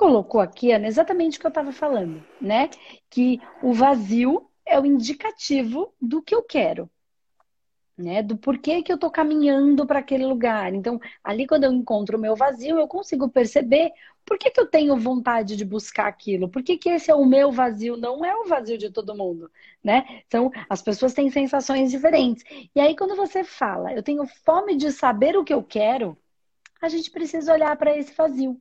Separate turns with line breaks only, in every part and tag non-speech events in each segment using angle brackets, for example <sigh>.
colocou aqui, Ana, exatamente o que eu estava falando, né? Que o vazio é o indicativo do que eu quero né? Do porquê que eu estou caminhando para aquele lugar. Então, ali quando eu encontro o meu vazio, eu consigo perceber por que, que eu tenho vontade de buscar aquilo. Por que, que esse é o meu vazio, não é o vazio de todo mundo, né? Então, as pessoas têm sensações diferentes. E aí, quando você fala, eu tenho fome de saber o que eu quero, a gente precisa olhar para esse vazio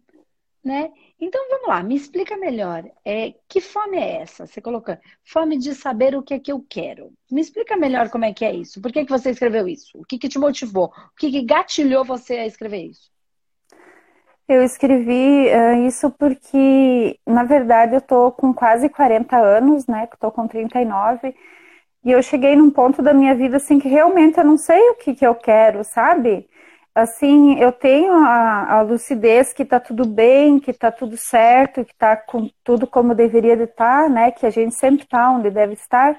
né? Então vamos lá, me explica melhor. É, que fome é essa? Você colocou fome de saber o que é que eu quero. Me explica melhor como é que é isso. Por que, que você escreveu isso? O que, que te motivou? O que, que gatilhou você a escrever isso?
Eu escrevi uh, isso porque, na verdade, eu tô com quase 40 anos, né? Que tô com 39. E eu cheguei num ponto da minha vida assim que realmente eu não sei o que, que eu quero, sabe? Assim, eu tenho a, a lucidez que está tudo bem, que está tudo certo, que está com tudo como deveria de estar, tá, né? Que a gente sempre está onde deve estar,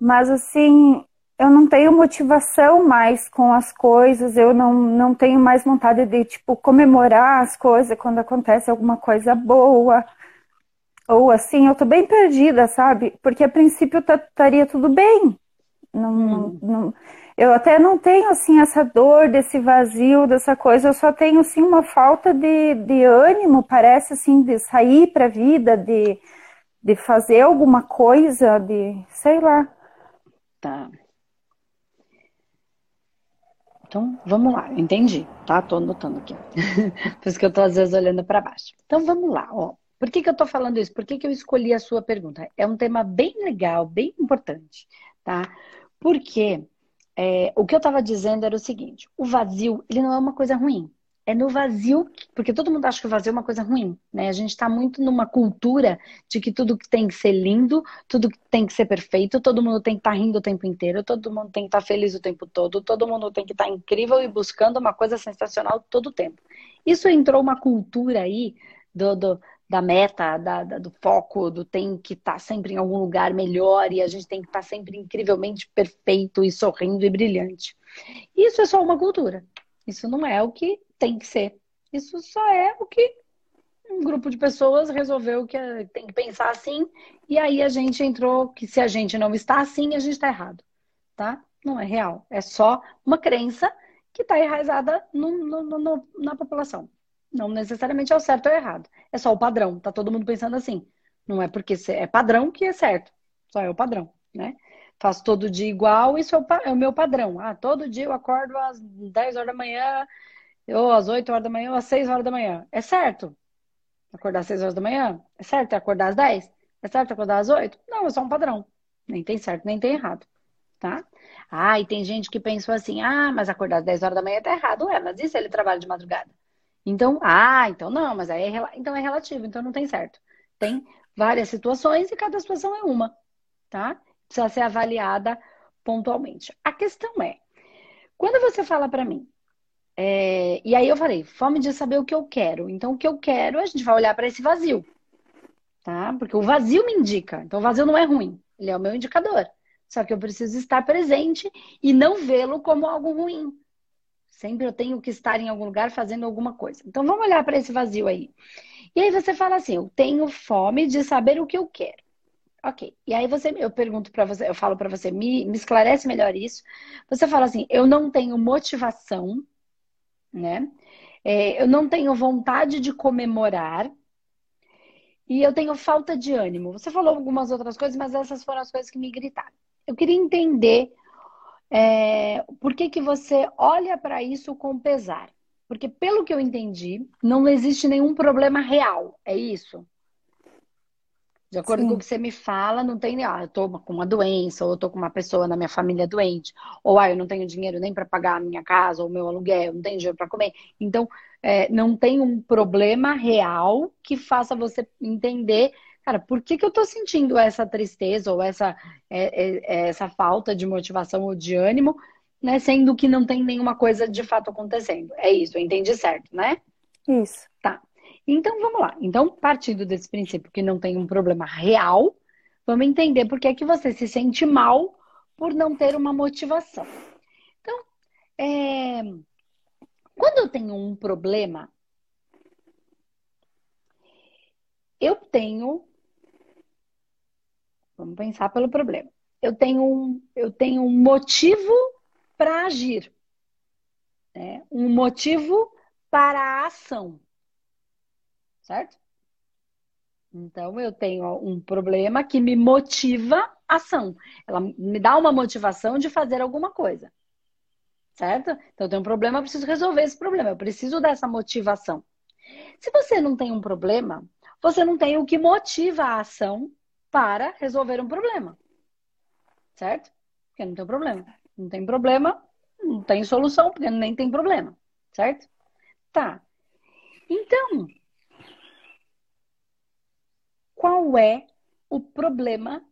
mas assim, eu não tenho motivação mais com as coisas, eu não, não tenho mais vontade de, tipo, comemorar as coisas quando acontece alguma coisa boa. Ou assim, eu tô bem perdida, sabe? Porque a princípio estaria tudo bem. Não, hum. não, eu até não tenho assim essa dor desse vazio, dessa coisa, eu só tenho assim uma falta de, de ânimo, parece assim, de sair para a vida, de, de fazer alguma coisa, de sei lá.
Tá. Então, vamos lá, entendi, tá? Tô anotando aqui. <laughs> Por isso que eu tô às vezes olhando para baixo. Então, vamos lá, ó. Por que, que eu tô falando isso? Por que, que eu escolhi a sua pergunta? É um tema bem legal, bem importante, tá? Porque é, o que eu estava dizendo era o seguinte: o vazio, ele não é uma coisa ruim. É no vazio, porque todo mundo acha que o vazio é uma coisa ruim, né? A gente está muito numa cultura de que tudo tem que ser lindo, tudo tem que ser perfeito, todo mundo tem que estar tá rindo o tempo inteiro, todo mundo tem que estar tá feliz o tempo todo, todo mundo tem que estar tá incrível e buscando uma coisa sensacional todo o tempo. Isso entrou uma cultura aí do, do da meta, da, da, do foco, do tem que estar tá sempre em algum lugar melhor e a gente tem que estar tá sempre incrivelmente perfeito e sorrindo e brilhante. Isso é só uma cultura. Isso não é o que tem que ser. Isso só é o que um grupo de pessoas resolveu que é, tem que pensar assim e aí a gente entrou que se a gente não está assim, a gente está errado, tá? Não é real. É só uma crença que está enraizada no, no, no, na população. Não necessariamente é o certo ou errado. É só o padrão. Tá todo mundo pensando assim. Não é porque é padrão que é certo. Só é o padrão, né? Faço todo dia igual, isso é o, é o meu padrão. Ah, todo dia eu acordo às 10 horas da manhã, ou às 8 horas da manhã, ou às 6 horas da manhã. É certo. Acordar às 6 horas da manhã? É certo acordar às 10? É certo acordar às 8? Não, é só um padrão. Nem tem certo, nem tem errado. Tá? Ah, e tem gente que pensou assim: ah, mas acordar às 10 horas da manhã tá errado. Ué, mas e se ele trabalha de madrugada? Então, ah, então não, mas aí é, então é relativo, então não tem certo. Tem várias situações e cada situação é uma, tá? Precisa ser avaliada pontualmente. A questão é, quando você fala para mim, é, e aí eu falei, fome de saber o que eu quero. Então, o que eu quero, a gente vai olhar para esse vazio, tá? Porque o vazio me indica. Então, o vazio não é ruim, ele é o meu indicador. Só que eu preciso estar presente e não vê-lo como algo ruim. Sempre eu tenho que estar em algum lugar fazendo alguma coisa. Então vamos olhar para esse vazio aí. E aí você fala assim: eu tenho fome de saber o que eu quero. Ok. E aí você, eu pergunto para você, eu falo para você, me, me esclarece melhor isso. Você fala assim: eu não tenho motivação, né? É, eu não tenho vontade de comemorar e eu tenho falta de ânimo. Você falou algumas outras coisas, mas essas foram as coisas que me gritaram. Eu queria entender é, por que, que você olha para isso com pesar? Porque, pelo que eu entendi, não existe nenhum problema real, é isso? De acordo Sim. com o que você me fala, não tem, ah, eu tô com uma doença, ou eu tô com uma pessoa na minha família doente, ou ah, eu não tenho dinheiro nem para pagar a minha casa, ou o meu aluguel, não tenho dinheiro para comer. Então, é, não tem um problema real que faça você entender cara, por que, que eu tô sentindo essa tristeza ou essa, é, é, é, essa falta de motivação ou de ânimo, né? Sendo que não tem nenhuma coisa de fato acontecendo. É isso, eu entendi certo, né?
Isso.
Tá. Então vamos lá. Então, partindo desse princípio que não tem um problema real, vamos entender por que, é que você se sente mal por não ter uma motivação. Então, é... quando eu tenho um problema, eu tenho. Vamos pensar pelo problema. Eu tenho um, eu tenho um motivo para agir. Né? Um motivo para a ação. Certo? Então, eu tenho um problema que me motiva a ação. Ela me dá uma motivação de fazer alguma coisa. Certo? Então, eu tenho um problema, eu preciso resolver esse problema. Eu preciso dessa motivação. Se você não tem um problema, você não tem o que motiva a ação para resolver um problema. Certo? Porque não tem problema. Não tem problema, não tem solução, porque nem tem problema. Certo? Tá. Então, qual é o problema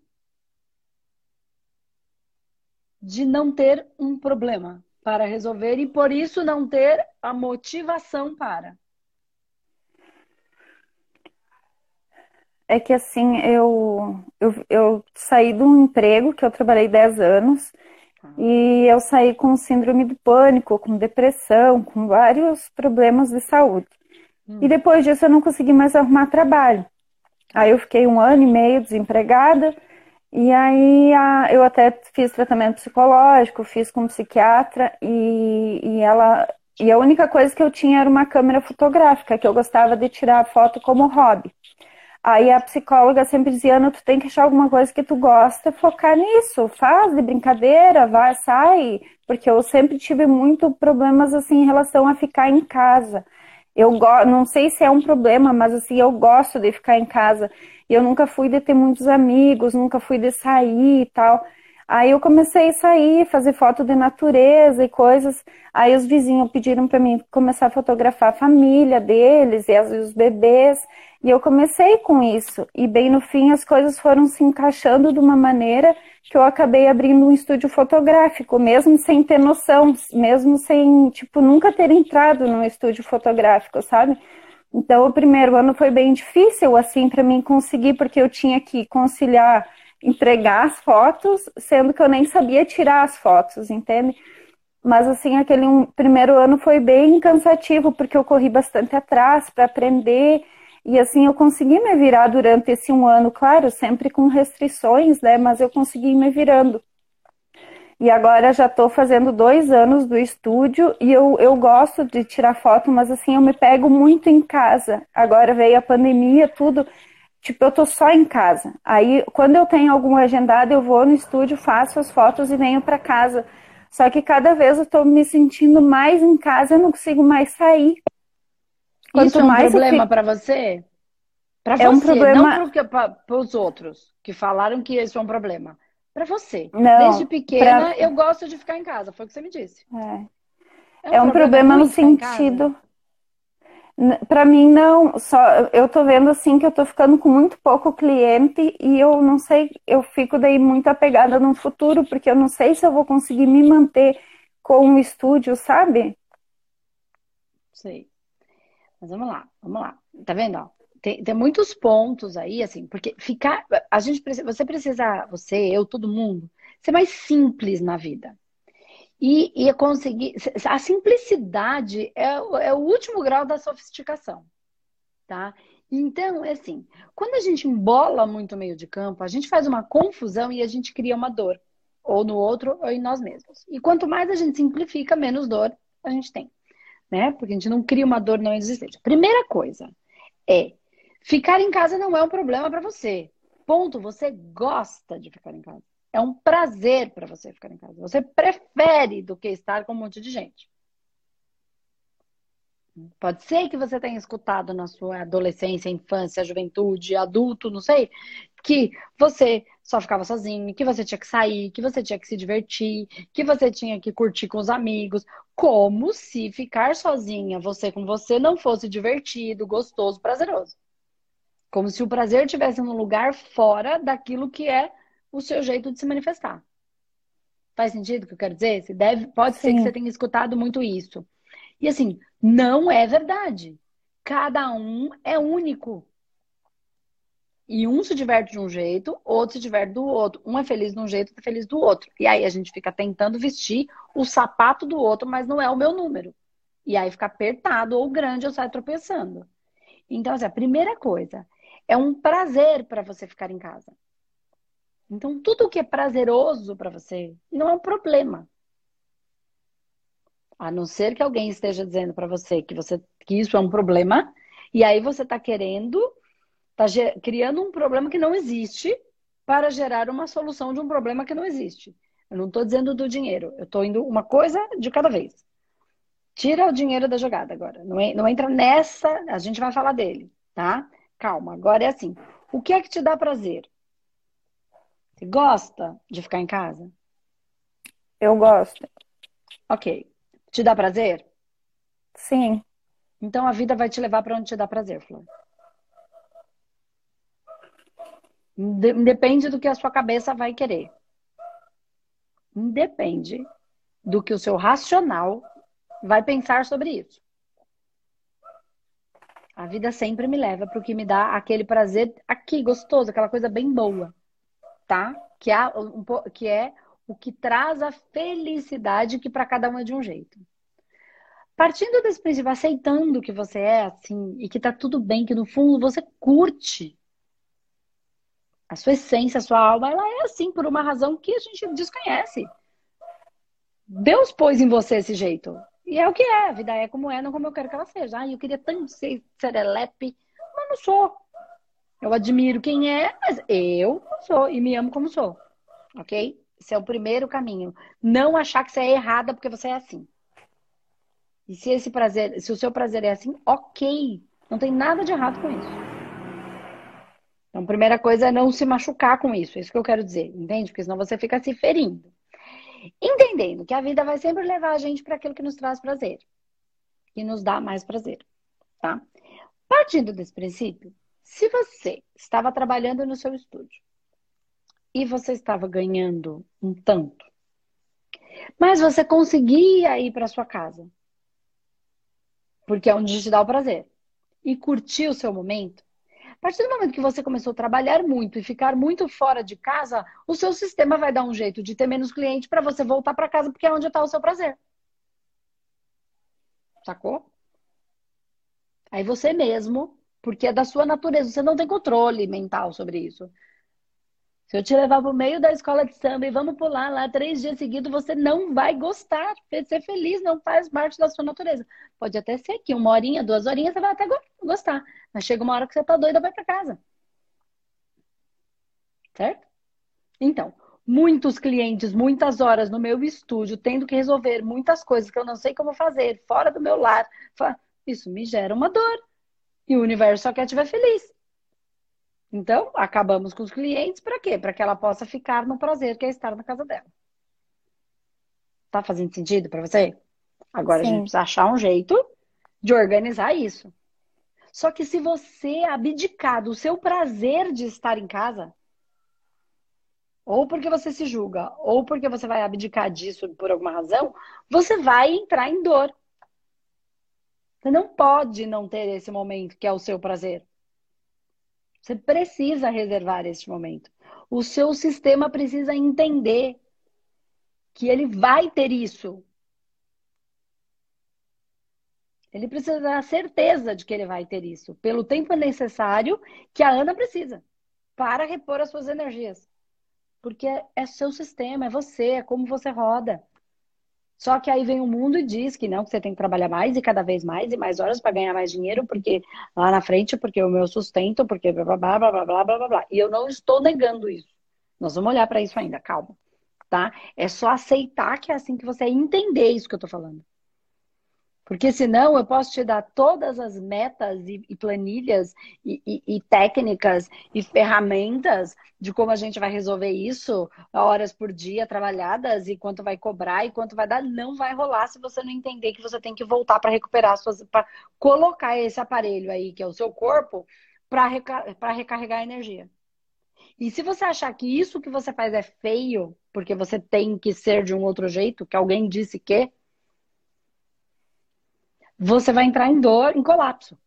de não ter um problema para resolver e por isso não ter a motivação para?
É que assim, eu, eu, eu saí de um emprego que eu trabalhei 10 anos ah. e eu saí com síndrome do pânico, com depressão, com vários problemas de saúde. Hum. E depois disso eu não consegui mais arrumar trabalho. Aí eu fiquei um ano e meio desempregada. E aí a, eu até fiz tratamento psicológico, fiz com psiquiatra e, e ela e a única coisa que eu tinha era uma câmera fotográfica, que eu gostava de tirar foto como hobby. Aí a psicóloga sempre dizia, Ana, tu tem que achar alguma coisa que tu gosta, focar nisso, faz de brincadeira, vai, sai, porque eu sempre tive muito problemas assim em relação a ficar em casa. Eu não sei se é um problema, mas assim, eu gosto de ficar em casa. Eu nunca fui de ter muitos amigos, nunca fui de sair e tal. Aí eu comecei a sair, fazer foto de natureza e coisas. Aí os vizinhos pediram para mim começar a fotografar a família deles e os bebês. E eu comecei com isso. E bem no fim as coisas foram se encaixando de uma maneira que eu acabei abrindo um estúdio fotográfico, mesmo sem ter noção, mesmo sem, tipo, nunca ter entrado num estúdio fotográfico, sabe? Então, o primeiro ano foi bem difícil, assim, para mim conseguir, porque eu tinha que conciliar entregar as fotos, sendo que eu nem sabia tirar as fotos, entende? Mas, assim, aquele primeiro ano foi bem cansativo, porque eu corri bastante atrás para aprender e assim eu consegui me virar durante esse um ano, claro, sempre com restrições, né? Mas eu consegui me virando. E agora já estou fazendo dois anos do estúdio e eu, eu gosto de tirar foto, mas assim, eu me pego muito em casa. Agora veio a pandemia, tudo. Tipo, eu tô só em casa. Aí, quando eu tenho algum agendado, eu vou no estúdio, faço as fotos e venho para casa. Só que cada vez eu tô me sentindo mais em casa, eu não consigo mais sair.
Quanto isso é um problema fico... para você? Para você, é um problema... não para os outros que falaram que isso é um problema. Para você. Não, Desde pequena, pra... eu gosto de ficar em casa, foi o que você me disse.
É, é um, é um problema, problema no sentido. Para mim, não. Só eu tô vendo assim que eu tô ficando com muito pouco cliente e eu não sei, eu fico daí muito apegada no futuro, porque eu não sei se eu vou conseguir me manter com o estúdio, sabe?
Sei. Mas vamos lá, vamos lá. Tá vendo? Tem, tem muitos pontos aí, assim, porque ficar. A gente precisa, você precisa, você, eu, todo mundo, ser mais simples na vida. E, e conseguir. A simplicidade é, é o último grau da sofisticação. Tá? Então, é assim, quando a gente embola muito o meio de campo, a gente faz uma confusão e a gente cria uma dor. Ou no outro, ou em nós mesmos. E quanto mais a gente simplifica, menos dor a gente tem né? Porque a gente não cria uma dor não existente. Primeira coisa é ficar em casa não é um problema para você. Ponto. Você gosta de ficar em casa. É um prazer para você ficar em casa. Você prefere do que estar com um monte de gente. Pode ser que você tenha escutado na sua adolescência, infância, juventude, adulto, não sei, que você só ficava sozinho, que você tinha que sair, que você tinha que se divertir, que você tinha que curtir com os amigos, como se ficar sozinha, você com você, não fosse divertido, gostoso, prazeroso. Como se o prazer estivesse num lugar fora daquilo que é o seu jeito de se manifestar. Faz sentido o que eu quero dizer? Você deve, pode Sim. ser que você tenha escutado muito isso. E assim, não é verdade. Cada um é único. E um se diverte de um jeito, outro se diverte do outro. Um é feliz de um jeito, outro é feliz do outro. E aí a gente fica tentando vestir o sapato do outro, mas não é o meu número. E aí fica apertado ou grande, eu saio tropeçando. Então, assim, a primeira coisa é um prazer para você ficar em casa. Então, tudo que é prazeroso para você não é um problema. A não ser que alguém esteja dizendo para você que, você que isso é um problema, e aí você está querendo, está criando um problema que não existe para gerar uma solução de um problema que não existe. Eu não estou dizendo do dinheiro, eu estou indo uma coisa de cada vez. Tira o dinheiro da jogada agora. Não, não entra nessa, a gente vai falar dele, tá? Calma, agora é assim. O que é que te dá prazer? Você gosta de ficar em casa?
Eu gosto.
Ok. Te dá prazer?
Sim.
Então a vida vai te levar para onde te dá prazer, Flor. Depende do que a sua cabeça vai querer. Depende do que o seu racional vai pensar sobre isso. A vida sempre me leva para o que me dá aquele prazer aqui, gostoso, aquela coisa bem boa, tá? Que é, um, que é o que traz a felicidade que para cada um é de um jeito. Partindo desse princípio, aceitando que você é assim e que tá tudo bem, que no fundo você curte a sua essência, a sua alma, ela é assim por uma razão que a gente desconhece. Deus pôs em você esse jeito. E é o que é. A vida é como é, não como eu quero que ela seja. Ah, eu queria tanto ser serelepe, mas não sou. Eu admiro quem é, mas eu não sou e me amo como sou. Ok? Esse é o primeiro caminho. Não achar que você é errada porque você é assim. E se esse prazer, se o seu prazer é assim, ok. Não tem nada de errado com isso. Então, primeira coisa é não se machucar com isso. É isso que eu quero dizer, entende? Porque senão você fica se ferindo. Entendendo que a vida vai sempre levar a gente para aquilo que nos traz prazer. Que nos dá mais prazer, tá? Partindo desse princípio, se você estava trabalhando no seu estúdio e você estava ganhando um tanto, mas você conseguia ir para sua casa, porque é onde te dá o prazer, e curtir o seu momento, partir do momento que você começou a trabalhar muito e ficar muito fora de casa, o seu sistema vai dar um jeito de ter menos cliente para você voltar para casa, porque é onde está o seu prazer. Sacou? Aí você mesmo, porque é da sua natureza, você não tem controle mental sobre isso. Se eu te levar para o meio da escola de samba e vamos pular lá três dias seguidos, você não vai gostar, ser feliz, não faz parte da sua natureza. Pode até ser que uma horinha, duas horinhas, você vai até gostar. Mas chega uma hora que você tá doida, vai para casa. Certo? Então, muitos clientes, muitas horas no meu estúdio, tendo que resolver muitas coisas que eu não sei como fazer, fora do meu lar. Isso me gera uma dor. E o universo só quer te ver feliz. Então, acabamos com os clientes para quê? Para que ela possa ficar no prazer que é estar na casa dela. Tá fazendo sentido para você? Agora Sim. a gente precisa achar um jeito de organizar isso. Só que se você abdicar do seu prazer de estar em casa, ou porque você se julga, ou porque você vai abdicar disso por alguma razão, você vai entrar em dor. Você não pode não ter esse momento que é o seu prazer. Você precisa reservar este momento. O seu sistema precisa entender que ele vai ter isso. Ele precisa dar certeza de que ele vai ter isso, pelo tempo necessário que a Ana precisa para repor as suas energias. Porque é seu sistema, é você, é como você roda. Só que aí vem o mundo e diz que não, que você tem que trabalhar mais e cada vez mais e mais horas para ganhar mais dinheiro, porque lá na frente, porque o meu sustento, porque blá blá blá blá blá blá blá blá. E eu não estou negando isso. Nós vamos olhar para isso ainda, calma, tá? É só aceitar que é assim que você entender isso que eu tô falando. Porque senão eu posso te dar todas as metas e, e planilhas e, e, e, técnicas e ferramentas de como a gente vai resolver isso, horas por dia trabalhadas e quanto vai cobrar e quanto vai dar. Não vai rolar se você não entender que você tem que voltar para recuperar suas. para colocar esse aparelho aí, que é o seu corpo, para recar recarregar a energia. E se você achar que isso que você faz é feio, porque você tem que ser de um outro jeito, que alguém disse que você vai entrar em dor, em colapso.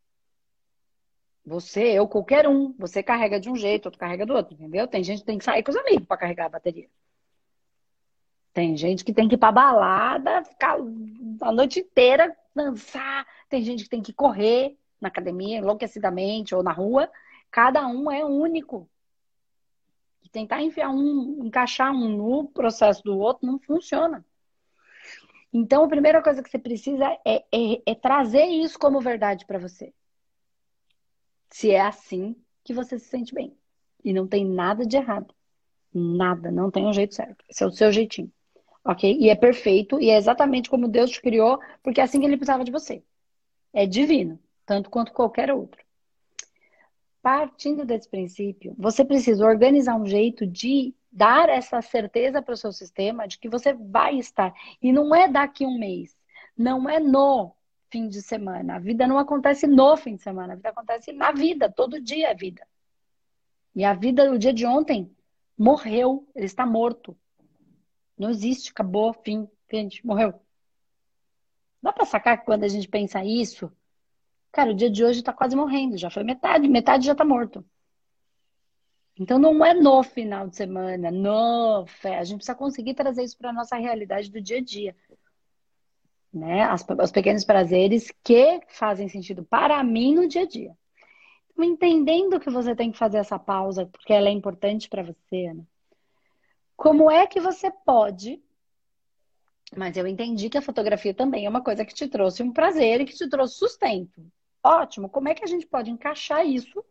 Você, eu, qualquer um, você carrega de um jeito, outro carrega do outro, entendeu? Tem gente que tem que sair com os amigos para carregar a bateria. Tem gente que tem que ir pra balada, ficar a noite inteira, dançar. Tem gente que tem que correr na academia, enlouquecidamente, ou na rua, Cada um é único. E tentar enfiar um, encaixar um no processo do outro não funciona. Então, a primeira coisa que você precisa é, é, é trazer isso como verdade para você. Se é assim que você se sente bem. E não tem nada de errado. Nada, não tem um jeito certo. Esse é o seu jeitinho. Ok? E é perfeito, e é exatamente como Deus te criou, porque é assim que ele precisava de você. É divino, tanto quanto qualquer outro. Partindo desse princípio, você precisa organizar um jeito de dar essa certeza para o seu sistema de que você vai estar. E não é daqui um mês, não é no fim de semana. A vida não acontece no fim de semana, a vida acontece na vida, todo dia é vida. E a vida, o dia de ontem, morreu, ele está morto. Não existe, acabou, fim, gente, morreu. Dá para sacar que quando a gente pensa isso, cara, o dia de hoje está quase morrendo, já foi metade, metade já está morto. Então não é no final de semana, no fé. A gente precisa conseguir trazer isso para a nossa realidade do dia a dia. Né? As, os pequenos prazeres que fazem sentido para mim no dia a dia. Então, entendendo que você tem que fazer essa pausa, porque ela é importante para você, né? Como é que você pode. Mas eu entendi que a fotografia também é uma coisa que te trouxe um prazer e que te trouxe sustento. Ótimo. Como é que a gente pode encaixar isso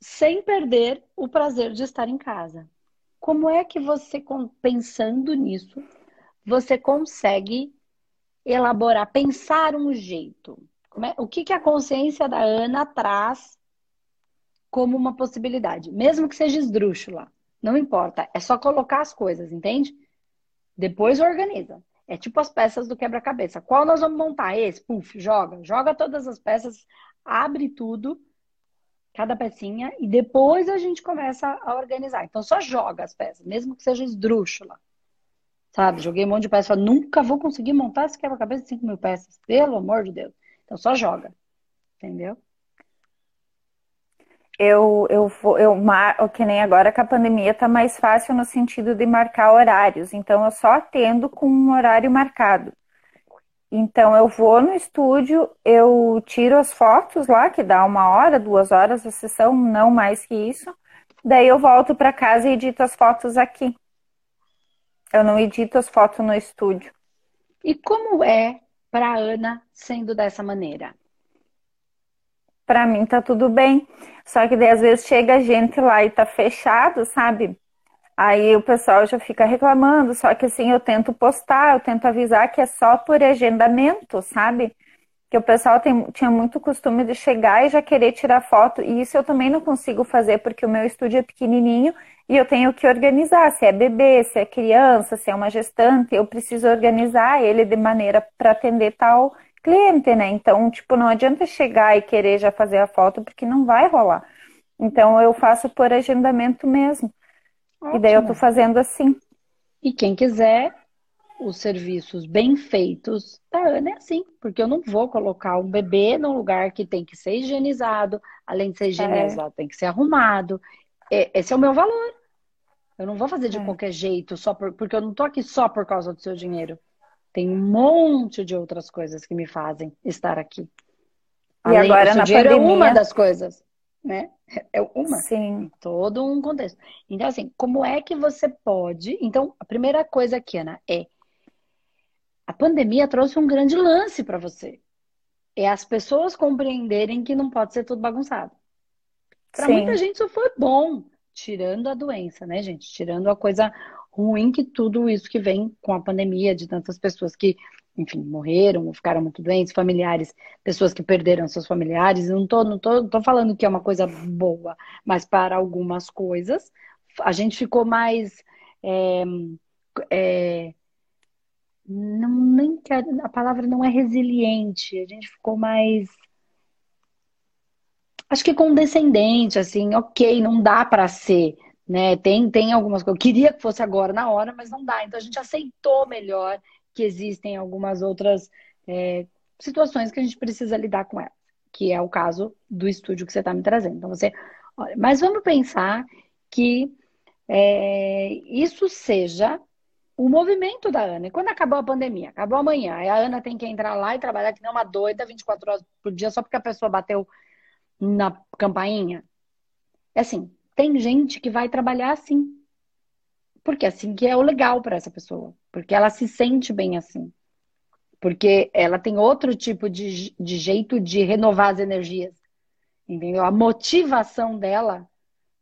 sem perder o prazer de estar em casa? Como é que você, pensando nisso, você consegue elaborar, pensar um jeito? É, o que, que a consciência da Ana traz como uma possibilidade? Mesmo que seja esdrúxula. Não importa, é só colocar as coisas, entende? Depois organiza. É tipo as peças do quebra-cabeça. Qual nós vamos montar? Esse, puf, joga. Joga todas as peças, abre tudo, cada pecinha, e depois a gente começa a organizar. Então só joga as peças, mesmo que seja esdrúxula. Sabe? Joguei um monte de peças. Nunca vou conseguir montar esse quebra-cabeça de 5 mil peças. Pelo amor de Deus. Então só joga. Entendeu?
eu, eu eu que nem agora que a pandemia tá mais fácil no sentido de marcar horários, então eu só atendo com um horário marcado. Então eu vou no estúdio, eu tiro as fotos lá, que dá uma hora, duas horas a sessão, não mais que isso. Daí eu volto para casa e edito as fotos aqui. Eu não edito as fotos no estúdio.
E como é para Ana sendo dessa maneira?
para mim tá tudo bem. Só que daí às vezes chega gente lá e tá fechado, sabe? Aí o pessoal já fica reclamando, só que assim eu tento postar, eu tento avisar que é só por agendamento, sabe? Que o pessoal tem, tinha muito costume de chegar e já querer tirar foto, e isso eu também não consigo fazer porque o meu estúdio é pequenininho e eu tenho que organizar se é bebê, se é criança, se é uma gestante, eu preciso organizar ele de maneira para atender tal cliente, né? Então, tipo, não adianta chegar e querer já fazer a foto porque não vai rolar. Então, eu faço por agendamento mesmo. Ótimo. E daí eu tô fazendo assim.
E quem quiser os serviços bem feitos da Ana é assim, porque eu não vou colocar um bebê num lugar que tem que ser higienizado, além de ser higienizado, é. tem que ser arrumado. Esse é o meu valor. Eu não vou fazer de é. qualquer jeito, só por, porque eu não tô aqui só por causa do seu dinheiro. Tem um monte de outras coisas que me fazem estar aqui.
E Além, agora na pandemia...
é uma das coisas, né? É uma.
Sim.
Todo um contexto. Então, assim, como é que você pode... Então, a primeira coisa aqui, Ana, é... A pandemia trouxe um grande lance para você. É as pessoas compreenderem que não pode ser tudo bagunçado. Para muita gente isso foi bom, tirando a doença, né, gente? Tirando a coisa ruim que tudo isso que vem com a pandemia, de tantas pessoas que, enfim, morreram ou ficaram muito doentes, familiares, pessoas que perderam seus familiares. Não tô, não tô, não tô falando que é uma coisa boa, mas para algumas coisas, a gente ficou mais. É, é, não, nem a palavra não é resiliente, a gente ficou mais acho que condescendente, assim, ok, não dá para ser né? Tem, tem algumas coisas. Eu queria que fosse agora na hora, mas não dá. Então a gente aceitou melhor que existem algumas outras é, situações que a gente precisa lidar com elas, que é o caso do estúdio que você está me trazendo. Então você, olha, mas vamos pensar que é, isso seja o movimento da Ana. E quando acabou a pandemia, acabou amanhã, a Ana tem que entrar lá e trabalhar que nem uma doida 24 horas por dia só porque a pessoa bateu na campainha? É assim, tem gente que vai trabalhar assim. Porque assim que é o legal para essa pessoa. Porque ela se sente bem assim. Porque ela tem outro tipo de, de jeito de renovar as energias. Entendeu? A motivação dela,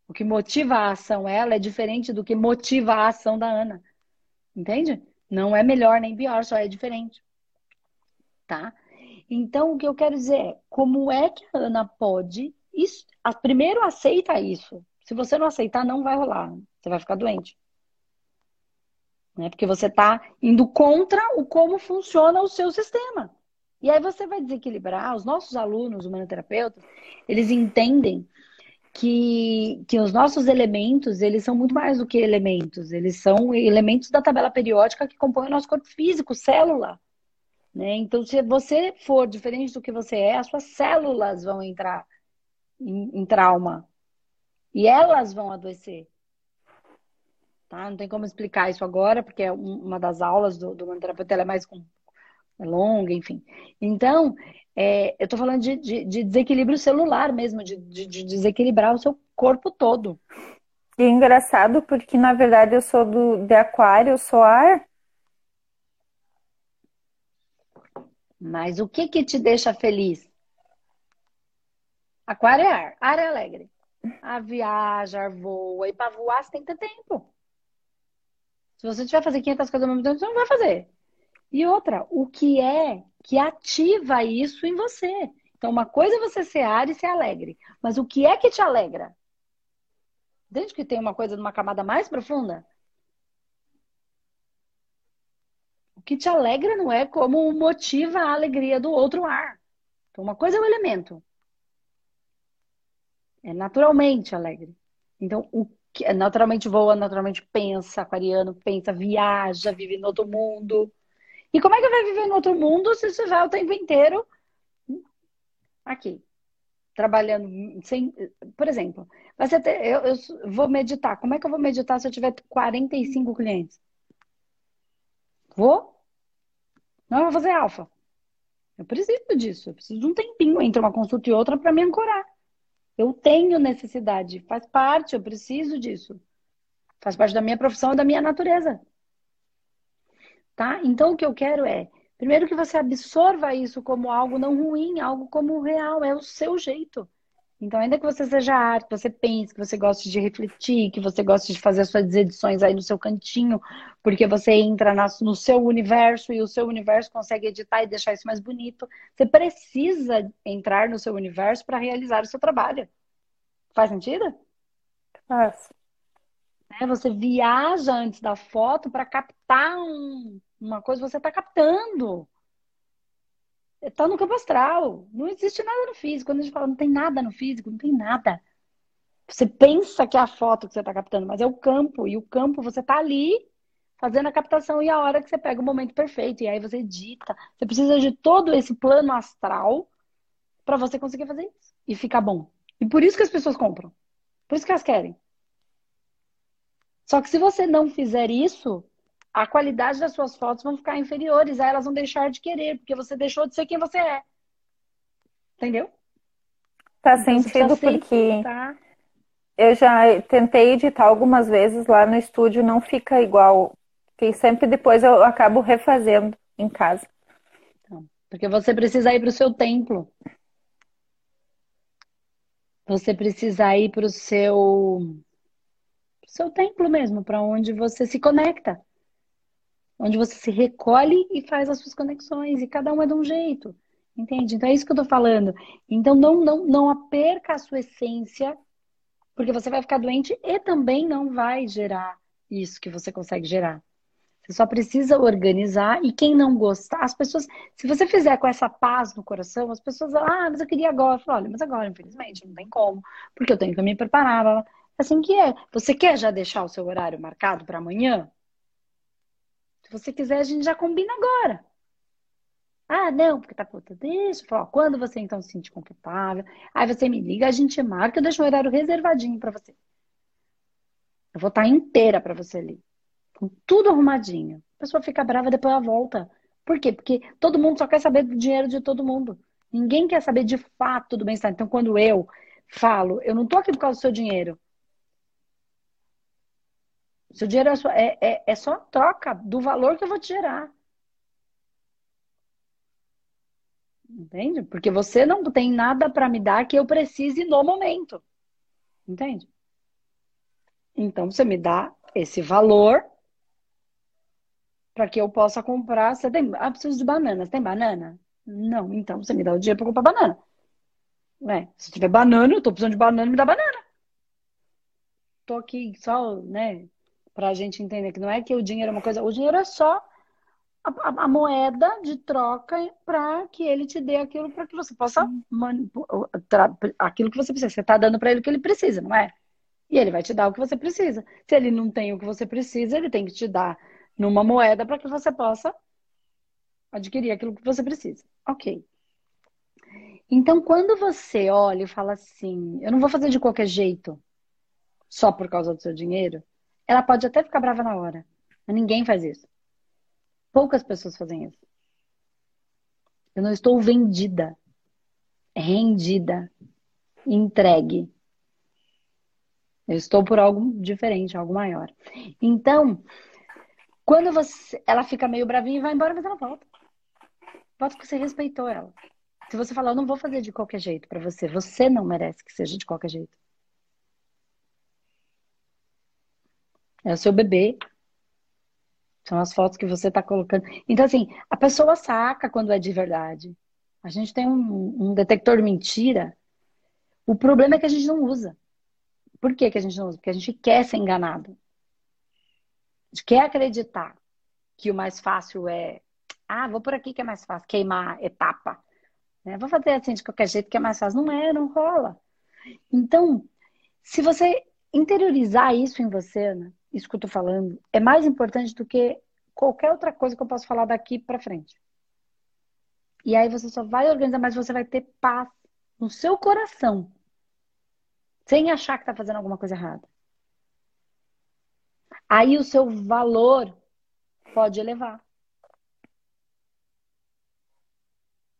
o que motiva a ação ela é diferente do que motiva a ação da Ana. Entende? Não é melhor nem pior, só é diferente. Tá? Então, o que eu quero dizer é, como é que a Ana pode... Isso, primeiro, aceita isso. Se você não aceitar, não vai rolar. Você vai ficar doente né? Porque você está indo contra o como funciona o seu sistema. E aí você vai desequilibrar. Os nossos alunos, humanoterapeutas, eles entendem que, que os nossos elementos, eles são muito mais do que elementos. Eles são elementos da tabela periódica que compõem o nosso corpo físico, célula. Né? Então, se você for diferente do que você é, as suas células vão entrar em, em trauma. E elas vão adoecer tá? Não tem como explicar isso agora, porque é uma das aulas do, do manoterapeuta, ela é mais com, é longa, enfim. Então, é, eu estou falando de, de, de, desequilíbrio celular mesmo, de, de, desequilibrar o seu corpo todo.
E é engraçado porque, na verdade, eu sou do, de aquário, eu sou ar.
Mas o que que te deixa feliz? Aquário é ar, ar é alegre. A viaja, voa, e para voar você tem que ter tempo. Se você tiver fazer 500 coisas ao mesmo tempo, você não vai fazer. E outra, o que é que ativa isso em você? Então, uma coisa é você ser ar e ser alegre. Mas o que é que te alegra? Desde que tem uma coisa numa camada mais profunda? O que te alegra não é como motiva a alegria do outro ar. Então, uma coisa é o elemento. É naturalmente alegre. Então, o que naturalmente voa, naturalmente pensa, aquariano pensa, viaja, vive no outro mundo. E como é que vai viver no outro mundo se você vai o tempo inteiro aqui, trabalhando sem, por exemplo, você ter, eu, eu vou meditar. Como é que eu vou meditar se eu tiver 45 clientes? Vou? Não, eu vou fazer alfa. Eu preciso disso. Eu preciso de um tempinho entre uma consulta e outra para me ancorar. Eu tenho necessidade, faz parte, eu preciso disso. Faz parte da minha profissão e da minha natureza. Tá? Então o que eu quero é, primeiro que você absorva isso como algo não ruim, algo como real, é o seu jeito. Então, ainda que você seja arte, que você pense, que você goste de refletir, que você goste de fazer as suas edições aí no seu cantinho, porque você entra no seu universo e o seu universo consegue editar e deixar isso mais bonito, você precisa entrar no seu universo para realizar o seu trabalho. Faz sentido?
Faz.
É, você viaja antes da foto para captar um, uma coisa você está captando está no campo astral. Não existe nada no físico. Quando a gente fala não tem nada no físico, não tem nada. Você pensa que é a foto que você está captando, mas é o campo. E o campo você está ali fazendo a captação e a hora que você pega o momento perfeito. E aí você edita. Você precisa de todo esse plano astral para você conseguir fazer isso. E ficar bom. E por isso que as pessoas compram. Por isso que elas querem. Só que se você não fizer isso, a qualidade das suas fotos vão ficar inferiores, aí elas vão deixar de querer, porque você deixou de ser quem você é. Entendeu?
Faz então, sentido porque eu já tentei editar algumas vezes lá no estúdio, não fica igual. E sempre depois eu acabo refazendo em casa.
Então, porque você precisa ir para o seu templo. Você precisa ir para o seu, seu templo mesmo, para onde você se conecta onde você se recolhe e faz as suas conexões, e cada um é de um jeito, entende? Então é isso que eu tô falando. Então não, não, não perca a sua essência, porque você vai ficar doente e também não vai gerar isso que você consegue gerar. Você só precisa organizar e quem não gostar, as pessoas, se você fizer com essa paz no coração, as pessoas, ah, mas eu queria agora. Eu falo, olha, mas agora, infelizmente, não tem como, porque eu tenho que me preparar. Assim que é. Você quer já deixar o seu horário marcado para amanhã? Se você quiser, a gente já combina agora. Ah, não, porque tá puta, deixa. Fala, quando você então se sentir confortável, aí você me liga, a gente marca, eu deixo um horário reservadinho para você. Eu vou estar tá inteira para você ali. Com tudo arrumadinho. A pessoa fica brava, depois ela volta. Por quê? Porque todo mundo só quer saber do dinheiro de todo mundo. Ninguém quer saber de fato do bem-estar. Então, quando eu falo, eu não tô aqui por causa do seu dinheiro. Seu dinheiro é só, é, é, é só troca do valor que eu vou te gerar. Entende? Porque você não tem nada para me dar que eu precise no momento. Entende? Então você me dá esse valor para que eu possa comprar. Você tem, ah, preciso de bananas. Tem banana? Não, então você me dá o dinheiro para comprar banana. Né? Se tiver banana, eu tô precisando de banana, me dá banana. Tô aqui só, né, pra gente entender que não é que o dinheiro é uma coisa, o dinheiro é só a, a, a moeda de troca para que ele te dê aquilo para que você possa aquilo que você precisa. Você tá dando para ele o que ele precisa, não é? E ele vai te dar o que você precisa. Se ele não tem o que você precisa, ele tem que te dar numa moeda para que você possa adquirir aquilo que você precisa. Ok. Então, quando você olha e fala assim, eu não vou fazer de qualquer jeito, só por causa do seu dinheiro, ela pode até ficar brava na hora, mas ninguém faz isso. Poucas pessoas fazem isso. Eu não estou vendida, rendida, entregue. Eu estou por algo diferente, algo maior. Então, quando você, ela fica meio bravinha e vai embora, mas ela volta. Volta porque você respeitou ela. Se você falar, eu não vou fazer de qualquer jeito para você, você não merece que seja de qualquer jeito. É o seu bebê. São as fotos que você está colocando. Então, assim, a pessoa saca quando é de verdade. A gente tem um, um detector de mentira. O problema é que a gente não usa. Por que, que a gente não usa? Porque a gente quer ser enganado. A gente quer acreditar que o mais fácil é ah, vou por aqui que é mais fácil, queimar etapa. Né? Vou fazer assim de qualquer jeito que é mais fácil. Não é, não rola. Então, se você interiorizar isso em você, né? Isso que eu tô falando, é mais importante do que qualquer outra coisa que eu posso falar daqui para frente. E aí você só vai organizar, mas você vai ter paz no seu coração, sem achar que tá fazendo alguma coisa errada. Aí o seu valor pode elevar.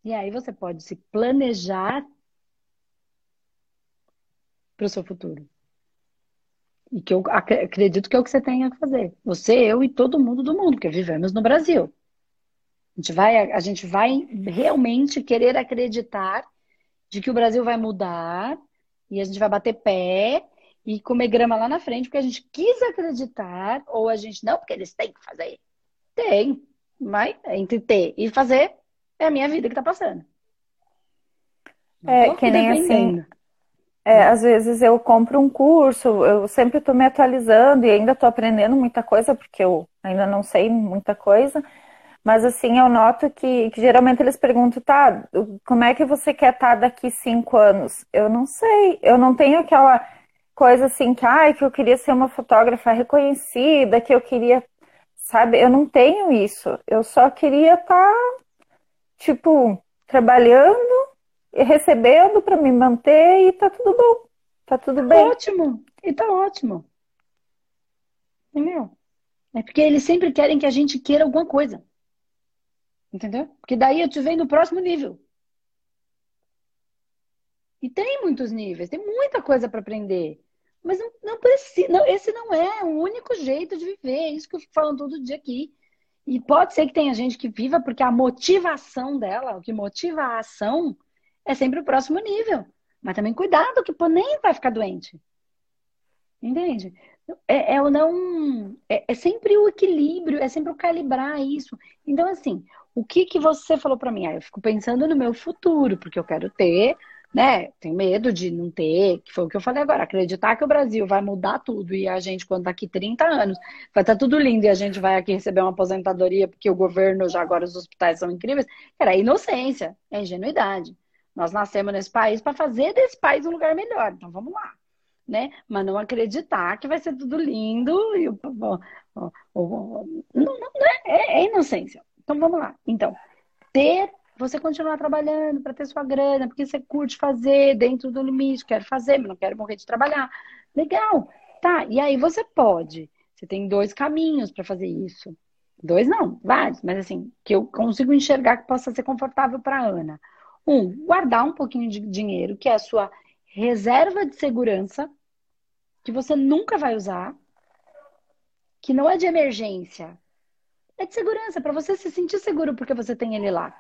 E aí você pode se planejar para o seu futuro. E que eu acredito que é o que você tem a fazer. Você, eu e todo mundo do mundo, porque vivemos no Brasil. A gente vai, a gente vai realmente querer acreditar de que o Brasil vai mudar e a gente vai bater pé e comer grama lá na frente, porque a gente quis acreditar, ou a gente não, porque eles têm que fazer. Tem, mas entre ter e fazer, é a minha vida que tá passando.
é, que nem assim. É, às vezes eu compro um curso, eu sempre estou me atualizando e ainda estou aprendendo muita coisa, porque eu ainda não sei muita coisa. Mas assim, eu noto que, que geralmente eles perguntam, tá, como é que você quer estar tá daqui cinco anos? Eu não sei, eu não tenho aquela coisa assim que, ai, que eu queria ser uma fotógrafa reconhecida, que eu queria, sabe, eu não tenho isso. Eu só queria estar tá tipo, trabalhando recebendo para me manter e tá tudo bom. Tá tudo bem.
Ótimo. E tá ótimo. Entendeu? É porque eles sempre querem que a gente queira alguma coisa. Entendeu? Porque daí eu te venho no próximo nível. E tem muitos níveis, tem muita coisa para aprender. Mas não, não precisa, não, esse não é o único jeito de viver. É isso que eu fico falando todo dia aqui. E pode ser que tenha gente que viva porque a motivação dela, o que motiva a ação, é sempre o próximo nível. Mas também cuidado, que nem vai ficar doente. Entende? É, é o não. É, é, sempre o equilíbrio, é sempre o calibrar isso. Então, assim, o que que você falou para mim? Ah, eu fico pensando no meu futuro, porque eu quero ter né? Tem medo de não ter, que foi o que eu falei agora, acreditar que o Brasil vai mudar tudo e a gente, quando daqui 30 anos, vai estar tá tudo lindo e a gente vai aqui receber uma aposentadoria porque o governo, já agora os hospitais são incríveis, era inocência, é ingenuidade. Nós nascemos nesse país para fazer desse país um lugar melhor, então vamos lá. Né? Mas não acreditar que vai ser tudo lindo e não, não, não é, é inocência. Então vamos lá. Então, ter você continuar trabalhando para ter sua grana, porque você curte fazer dentro do limite, quero fazer, mas não quero morrer de trabalhar. Legal, tá. E aí você pode. Você tem dois caminhos para fazer isso. Dois não, vários, mas assim, que eu consigo enxergar que possa ser confortável para Ana. Um, guardar um pouquinho de dinheiro, que é a sua reserva de segurança, que você nunca vai usar, que não é de emergência, é de segurança, para você se sentir seguro porque você tem ele lá.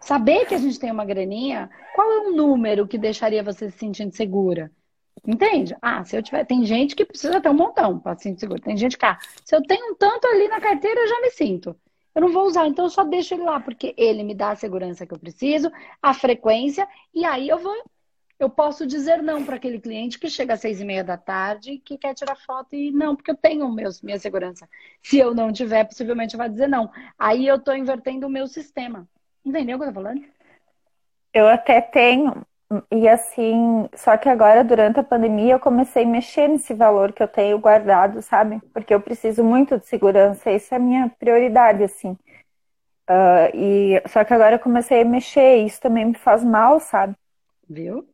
Saber que a gente tem uma graninha, qual é o número que deixaria você se sentindo segura? Entende? Ah, se eu tiver. Tem gente que precisa ter um montão para se sentir seguro. Tem gente que, ah, se eu tenho um tanto ali na carteira, eu já me sinto. Eu não vou usar, então eu só deixo ele lá, porque ele me dá a segurança que eu preciso, a frequência, e aí eu vou. Eu posso dizer não para aquele cliente que chega às seis e meia da tarde, que quer tirar foto e não, porque eu tenho meus, minha segurança. Se eu não tiver, possivelmente vai dizer não. Aí eu estou invertendo o meu sistema. Entendeu o que eu tô falando?
Eu até tenho, e assim, só que agora, durante a pandemia, eu comecei a mexer nesse valor que eu tenho guardado, sabe? Porque eu preciso muito de segurança, isso é a minha prioridade, assim. Uh, e, só que agora eu comecei a mexer, e isso também me faz mal, sabe?
Viu?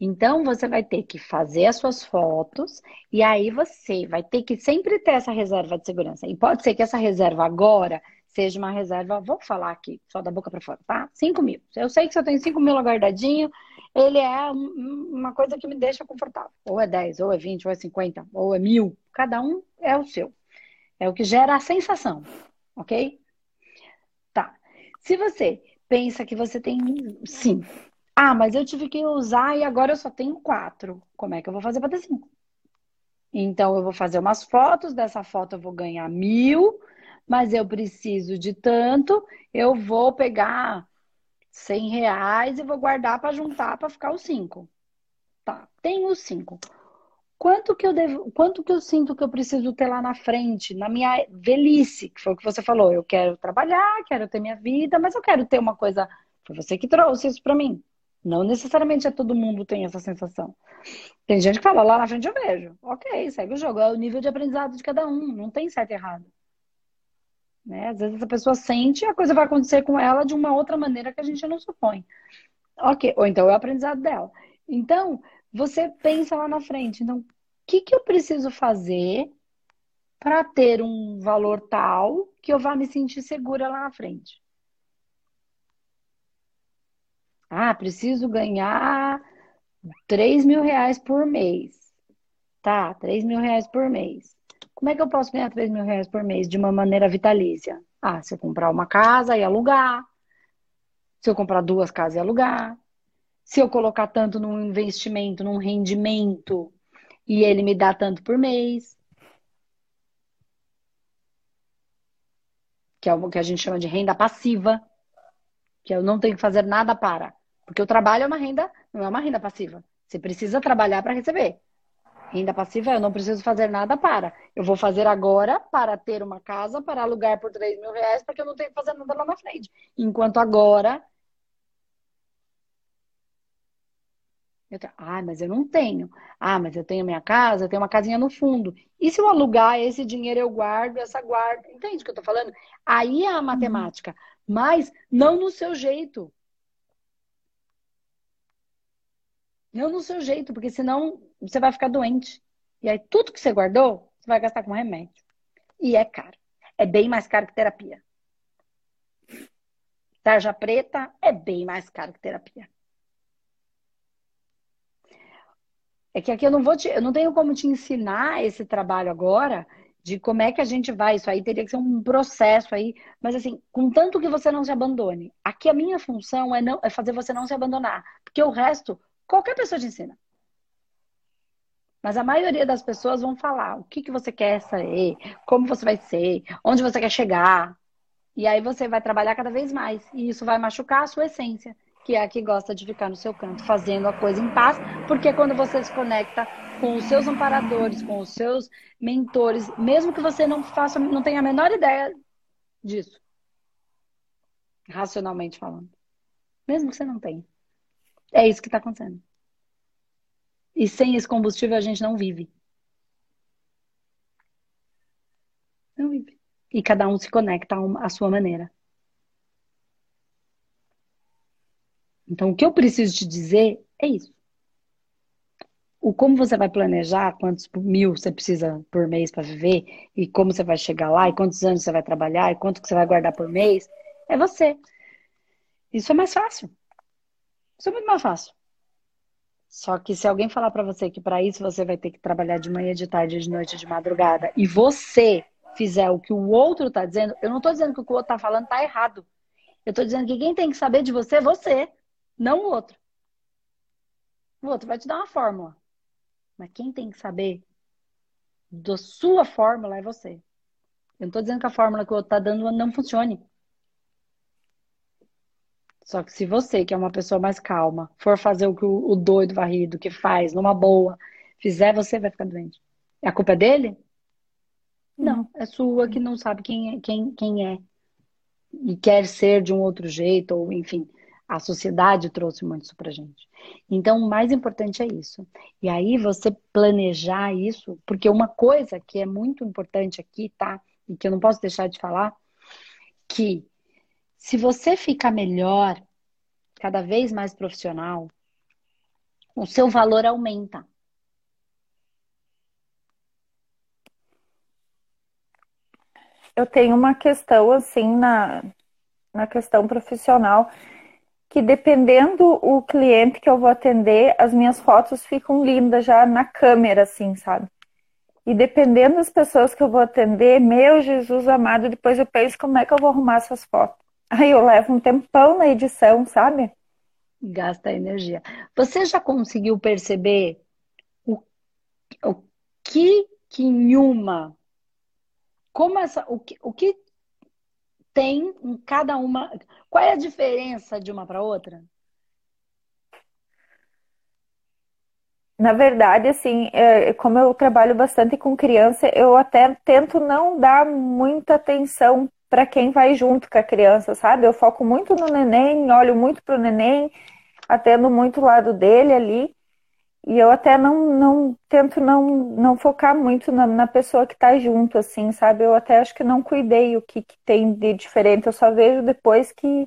Então você vai ter que fazer as suas fotos e aí você vai ter que sempre ter essa reserva de segurança. E pode ser que essa reserva agora seja uma reserva, vou falar aqui, só da boca para fora, tá? 5 mil. Eu sei que eu tenho 5 mil guardadinho, ele é uma coisa que me deixa confortável. Ou é 10, ou é 20, ou é 50, ou é mil. Cada um é o seu. É o que gera a sensação, ok? Tá. Se você pensa que você tem sim. Ah, mas eu tive que usar e agora eu só tenho quatro. Como é que eu vou fazer para ter cinco? Então, eu vou fazer umas fotos. Dessa foto eu vou ganhar mil mas eu preciso de tanto, eu vou pegar 100 reais e vou guardar para juntar para ficar os cinco. Tá, tenho os cinco. Quanto que eu devo, quanto que eu sinto que eu preciso ter lá na frente, na minha velhice, que foi o que você falou, eu quero trabalhar, quero ter minha vida, mas eu quero ter uma coisa, foi você que trouxe isso para mim. Não necessariamente é todo mundo tem essa sensação. Tem gente que fala, lá na frente eu vejo. OK, segue o jogo, é o nível de aprendizado de cada um, não tem certo e errado. Né? Às vezes a pessoa sente e a coisa vai acontecer com ela de uma outra maneira que a gente não supõe. Ok, ou então é o aprendizado dela. Então, você pensa lá na frente. Então, o que, que eu preciso fazer para ter um valor tal que eu vá me sentir segura lá na frente? Ah, preciso ganhar 3 mil reais por mês. Tá, 3 mil reais por mês. Como é que eu posso ganhar 3 mil reais por mês de uma maneira vitalícia? Ah, se eu comprar uma casa e alugar. Se eu comprar duas casas e alugar. Se eu colocar tanto num investimento, num rendimento, e ele me dá tanto por mês. Que é o que a gente chama de renda passiva. Que eu não tenho que fazer nada para. Porque o trabalho é uma renda, não é uma renda passiva. Você precisa trabalhar para receber. Renda passiva, eu não preciso fazer nada para. Eu vou fazer agora para ter uma casa, para alugar por 3 mil reais, porque eu não tenho que fazer nada lá na frente. Enquanto agora. Eu tenho, ah, mas eu não tenho. Ah, mas eu tenho minha casa, eu tenho uma casinha no fundo. E se eu alugar esse dinheiro, eu guardo essa guarda. Entende o que eu tô falando? Aí é a matemática. Mas não no seu jeito. Não no seu jeito, porque senão você vai ficar doente. E aí tudo que você guardou, você vai gastar com remédio. E é caro. É bem mais caro que terapia. Tarja preta é bem mais caro que terapia. É que aqui eu não vou te, eu não tenho como te ensinar esse trabalho agora de como é que a gente vai. Isso aí teria que ser um processo aí, mas assim, contanto que você não se abandone. Aqui a minha função é não é fazer você não se abandonar, porque o resto Qualquer pessoa te ensina. Mas a maioria das pessoas vão falar o que, que você quer ser, como você vai ser, onde você quer chegar. E aí você vai trabalhar cada vez mais. E isso vai machucar a sua essência, que é a que gosta de ficar no seu canto, fazendo a coisa em paz. Porque quando você se conecta com os seus amparadores, com os seus mentores, mesmo que você não faça, não tenha a menor ideia disso, racionalmente falando. Mesmo que você não tenha. É isso que está acontecendo. E sem esse combustível a gente não vive. Não vive. E cada um se conecta à sua maneira. Então, o que eu preciso te dizer é isso. O como você vai planejar, quantos mil você precisa por mês para viver, e como você vai chegar lá, e quantos anos você vai trabalhar, e quanto que você vai guardar por mês, é você. Isso é mais fácil. Isso é muito mais fácil. Só que se alguém falar para você que para isso você vai ter que trabalhar de manhã, de tarde, de noite, de madrugada, e você fizer o que o outro está dizendo, eu não estou dizendo que o que o outro está falando está errado. Eu estou dizendo que quem tem que saber de você é você, não o outro. O outro vai te dar uma fórmula. Mas quem tem que saber da sua fórmula é você. Eu não estou dizendo que a fórmula que o outro está dando não funcione. Só que se você, que é uma pessoa mais calma, for fazer o que o, doido varrido que faz, numa boa, fizer, você vai ficar doente. A culpa é dele? Não, é sua que não sabe quem é, quem, quem é. E quer ser de um outro jeito, ou enfim, a sociedade trouxe muito isso pra gente. Então, o mais importante é isso. E aí você planejar isso, porque uma coisa que é muito importante aqui, tá? E que eu não posso deixar de falar, que se você ficar melhor, cada vez mais profissional, o seu valor aumenta.
Eu tenho uma questão assim na, na questão profissional que dependendo o cliente que eu vou atender, as minhas fotos ficam lindas já na câmera, assim, sabe? E dependendo das pessoas que eu vou atender, meu Jesus amado, depois eu penso como é que eu vou arrumar essas fotos. Aí eu levo um tempão na edição, sabe?
Gasta energia. Você já conseguiu perceber o, o que que em uma como essa o que, o que tem em cada uma qual é a diferença de uma para outra?
Na verdade, assim, é, como eu trabalho bastante com criança, eu até tento não dar muita atenção para quem vai junto com a criança, sabe? Eu foco muito no neném, olho muito pro neném, atendo muito o lado dele ali. E eu até não, não tento não, não focar muito na, na pessoa que está junto, assim, sabe? Eu até acho que não cuidei o que, que tem de diferente. Eu só vejo depois que,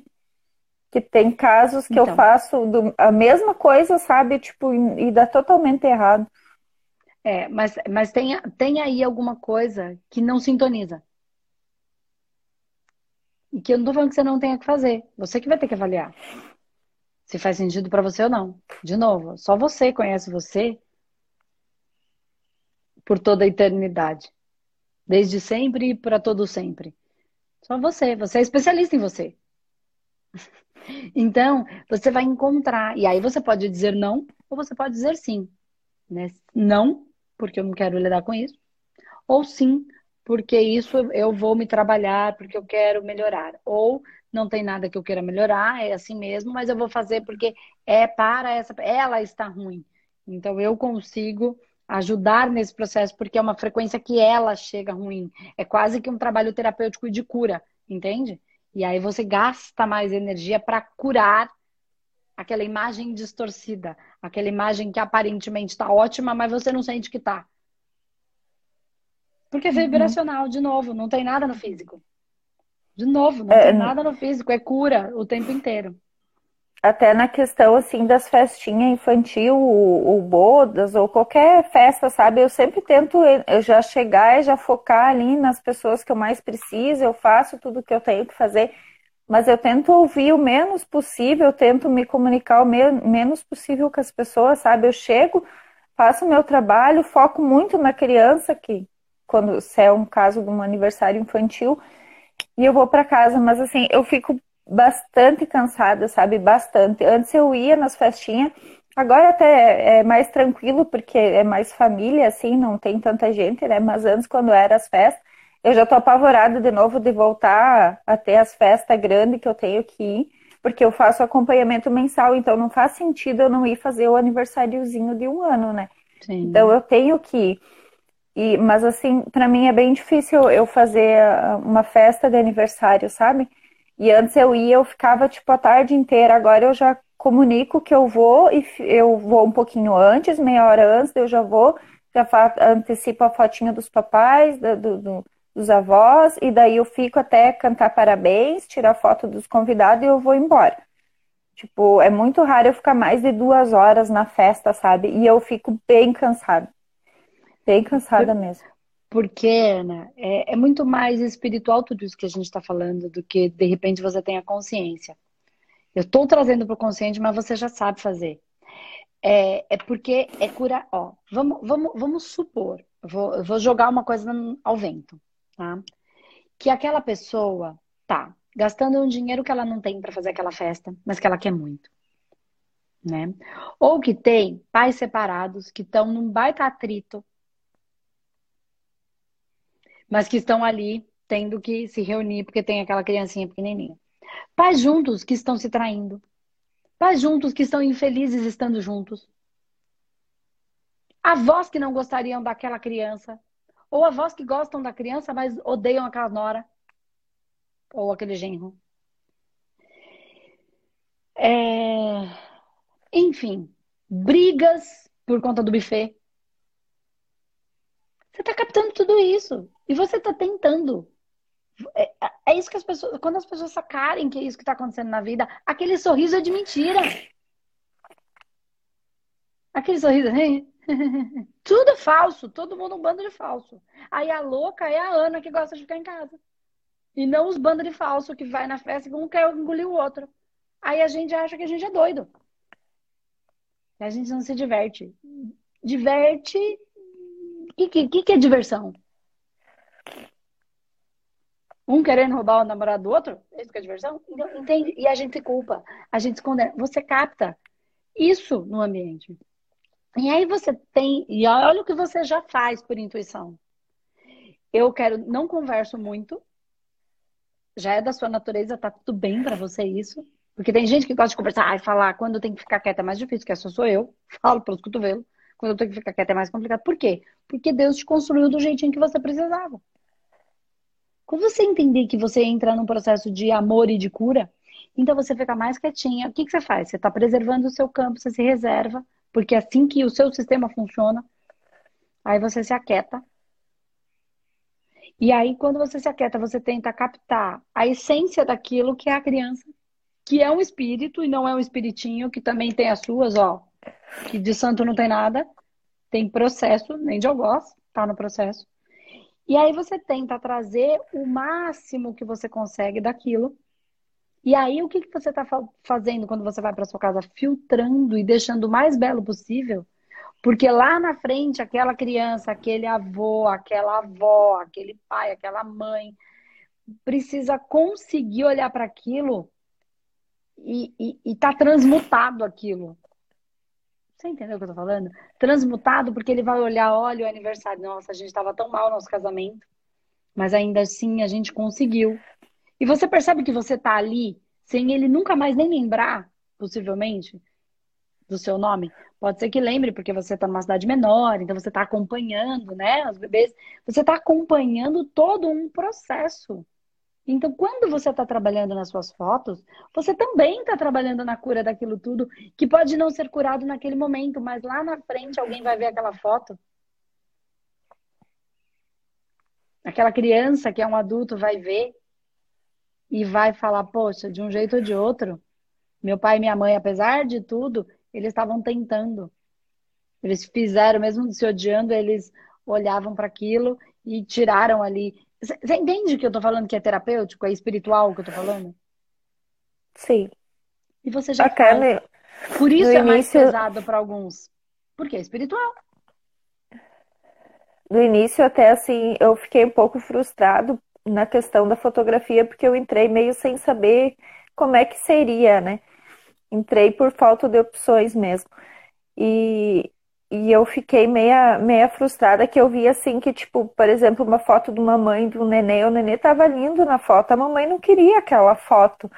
que tem casos que então. eu faço do, a mesma coisa, sabe? Tipo, e, e dá totalmente errado.
É, mas, mas tem, tem aí alguma coisa que não sintoniza. E que eu não tô falando que você não tenha que fazer. Você que vai ter que avaliar. Se faz sentido para você ou não. De novo, só você conhece você por toda a eternidade. Desde sempre e para todo sempre. Só você. Você é especialista em você. <laughs> Então, você vai encontrar. E aí você pode dizer não ou você pode dizer sim. Né? Não, porque eu não quero lidar com isso. Ou sim, porque isso eu vou me trabalhar, porque eu quero melhorar. Ou não tem nada que eu queira melhorar, é assim mesmo, mas eu vou fazer porque é para essa. Ela está ruim. Então eu consigo ajudar nesse processo porque é uma frequência que ela chega ruim. É quase que um trabalho terapêutico de cura, entende? E aí você gasta mais energia para curar aquela imagem distorcida, aquela imagem que aparentemente está ótima, mas você não sente que está. Porque é uhum. vibracional, de novo, não tem nada no físico. De novo, não é, tem nada no físico, é cura o tempo inteiro.
Até na questão, assim, das festinhas infantil, ou, bodas, ou qualquer festa, sabe? Eu sempre tento eu já chegar e já focar ali nas pessoas que eu mais preciso, eu faço tudo que eu tenho que fazer, mas eu tento ouvir o menos possível, eu tento me comunicar o menos possível com as pessoas, sabe? Eu chego, faço o meu trabalho, foco muito na criança, que quando se é um caso de um aniversário infantil, e eu vou para casa, mas assim, eu fico bastante cansada, sabe? Bastante. Antes eu ia nas festinhas, agora até é mais tranquilo, porque é mais família, assim, não tem tanta gente, né? Mas antes, quando era as festas, eu já tô apavorada de novo de voltar a ter as festas grandes que eu tenho que ir, porque eu faço acompanhamento mensal, então não faz sentido eu não ir fazer o aniversáriozinho de um ano, né? Sim. Então eu tenho que ir. E, mas assim, para mim é bem difícil eu fazer ah, uma festa de aniversário, sabe? E antes eu ia, eu ficava tipo a tarde inteira. Agora eu já comunico que eu vou e eu vou um pouquinho antes, meia hora antes, eu já vou, já antecipo a fotinha dos papais, do, do, dos avós, e daí eu fico até cantar parabéns, tirar foto dos convidados e eu vou embora. Tipo, é muito raro eu ficar mais de duas horas na festa, sabe? E eu fico bem cansada. Bem cansada Por, mesmo.
Porque, Ana, é, é, muito mais espiritual tudo isso que a gente está falando do que de repente você tenha consciência. Eu estou trazendo para o consciente, mas você já sabe fazer. É, é porque é cura. Ó, vamos, vamos, vamos supor, vou, vou jogar uma coisa ao vento, tá? Que aquela pessoa tá gastando um dinheiro que ela não tem para fazer aquela festa, mas que ela quer muito. Né? Ou que tem pais separados que estão num baita atrito, mas que estão ali tendo que se reunir porque tem aquela criancinha pequenininha. Pais juntos que estão se traindo. Pais juntos que estão infelizes estando juntos. Avós que não gostariam daquela criança. Ou avós que gostam da criança, mas odeiam aquela nora. Ou aquele genro. É... Enfim, brigas por conta do buffet. Você está captando tudo isso. E você está tentando é, é, isso que as pessoas. Quando as pessoas sacarem que é isso que está acontecendo na vida, aquele sorriso é de mentira. Aquele sorriso. <laughs> Tudo falso. Todo mundo um bando de falso. Aí a louca é a Ana que gosta de ficar em casa. E não os bandos de falso que vai na festa e um quer engolir o outro. Aí a gente acha que a gente é doido. E a gente não se diverte. Diverte. O que, que, que é diversão? Um querendo roubar o namorado do outro? É isso que é diversão? Então, entende? E a gente culpa, a gente se condena. Você capta isso no ambiente. E aí você tem. E olha o que você já faz por intuição. Eu quero, não converso muito. Já é da sua natureza, tá tudo bem para você isso. Porque tem gente que gosta de conversar e falar. Quando eu tenho que ficar quieta é mais difícil, que essa sou eu. <laughs> Falo pelos cotovelos. Quando eu tenho que ficar quieta é mais complicado. Por quê? Porque Deus te construiu do jeitinho que você precisava. Quando você entender que você entra num processo de amor e de cura, então você fica mais quietinha. O que, que você faz? Você está preservando o seu campo, você se reserva, porque é assim que o seu sistema funciona, aí você se aquieta. E aí, quando você se aquieta, você tenta captar a essência daquilo que é a criança, que é um espírito e não é um espiritinho, que também tem as suas, ó, que de santo não tem nada, tem processo, nem de algoz, tá no processo. E aí você tenta trazer o máximo que você consegue daquilo. E aí o que, que você está fazendo quando você vai para sua casa? Filtrando e deixando o mais belo possível. Porque lá na frente, aquela criança, aquele avô, aquela avó, aquele pai, aquela mãe, precisa conseguir olhar para aquilo e, e, e tá transmutado aquilo. Você entendeu o que eu tô falando? Transmutado porque ele vai olhar, olha o aniversário. Nossa, a gente estava tão mal no nosso casamento. Mas ainda assim a gente conseguiu. E você percebe que você tá ali sem ele nunca mais nem lembrar, possivelmente, do seu nome. Pode ser que lembre, porque você está numa cidade menor, então você está acompanhando, né? Os bebês. Você está acompanhando todo um processo. Então, quando você está trabalhando nas suas fotos, você também está trabalhando na cura daquilo tudo, que pode não ser curado naquele momento, mas lá na frente alguém vai ver aquela foto. Aquela criança que é um adulto vai ver e vai falar: Poxa, de um jeito ou de outro, meu pai e minha mãe, apesar de tudo, eles estavam tentando. Eles fizeram, mesmo se odiando, eles olhavam para aquilo e tiraram ali você entende que eu tô falando que é terapêutico, é espiritual que eu tô falando?
Sim.
E você já faz. Por isso no é mais pesado para alguns. Porque é espiritual.
No início, até assim, eu fiquei um pouco frustrado na questão da fotografia, porque eu entrei meio sem saber como é que seria, né? Entrei por falta de opções mesmo. E e eu fiquei meia, meia frustrada que eu vi assim que, tipo, por exemplo, uma foto de uma mãe do nenê, o nenê tava lindo na foto, a mamãe não queria aquela foto,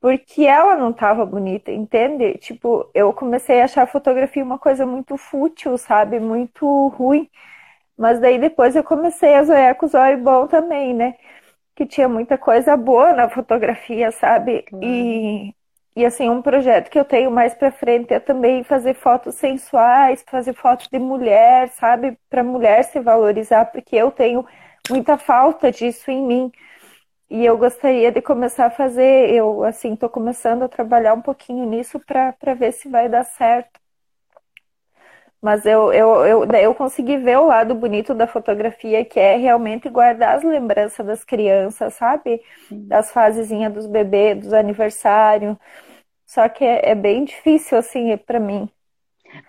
porque ela não tava bonita, entende? Tipo, eu comecei a achar a fotografia uma coisa muito fútil, sabe? Muito ruim. Mas daí depois eu comecei a zoar com os olhos bom também, né? Que tinha muita coisa boa na fotografia, sabe? E e assim, um projeto que eu tenho mais para frente é também fazer fotos sensuais, fazer fotos de mulher, sabe? Para mulher se valorizar, porque eu tenho muita falta disso em mim. E eu gostaria de começar a fazer, eu assim, estou começando a trabalhar um pouquinho nisso para ver se vai dar certo. Mas eu, eu, eu, eu consegui ver o lado bonito da fotografia, que é realmente guardar as lembranças das crianças, sabe? Das fasezinhas dos bebês, dos aniversários. Só que é, é bem difícil, assim, para mim.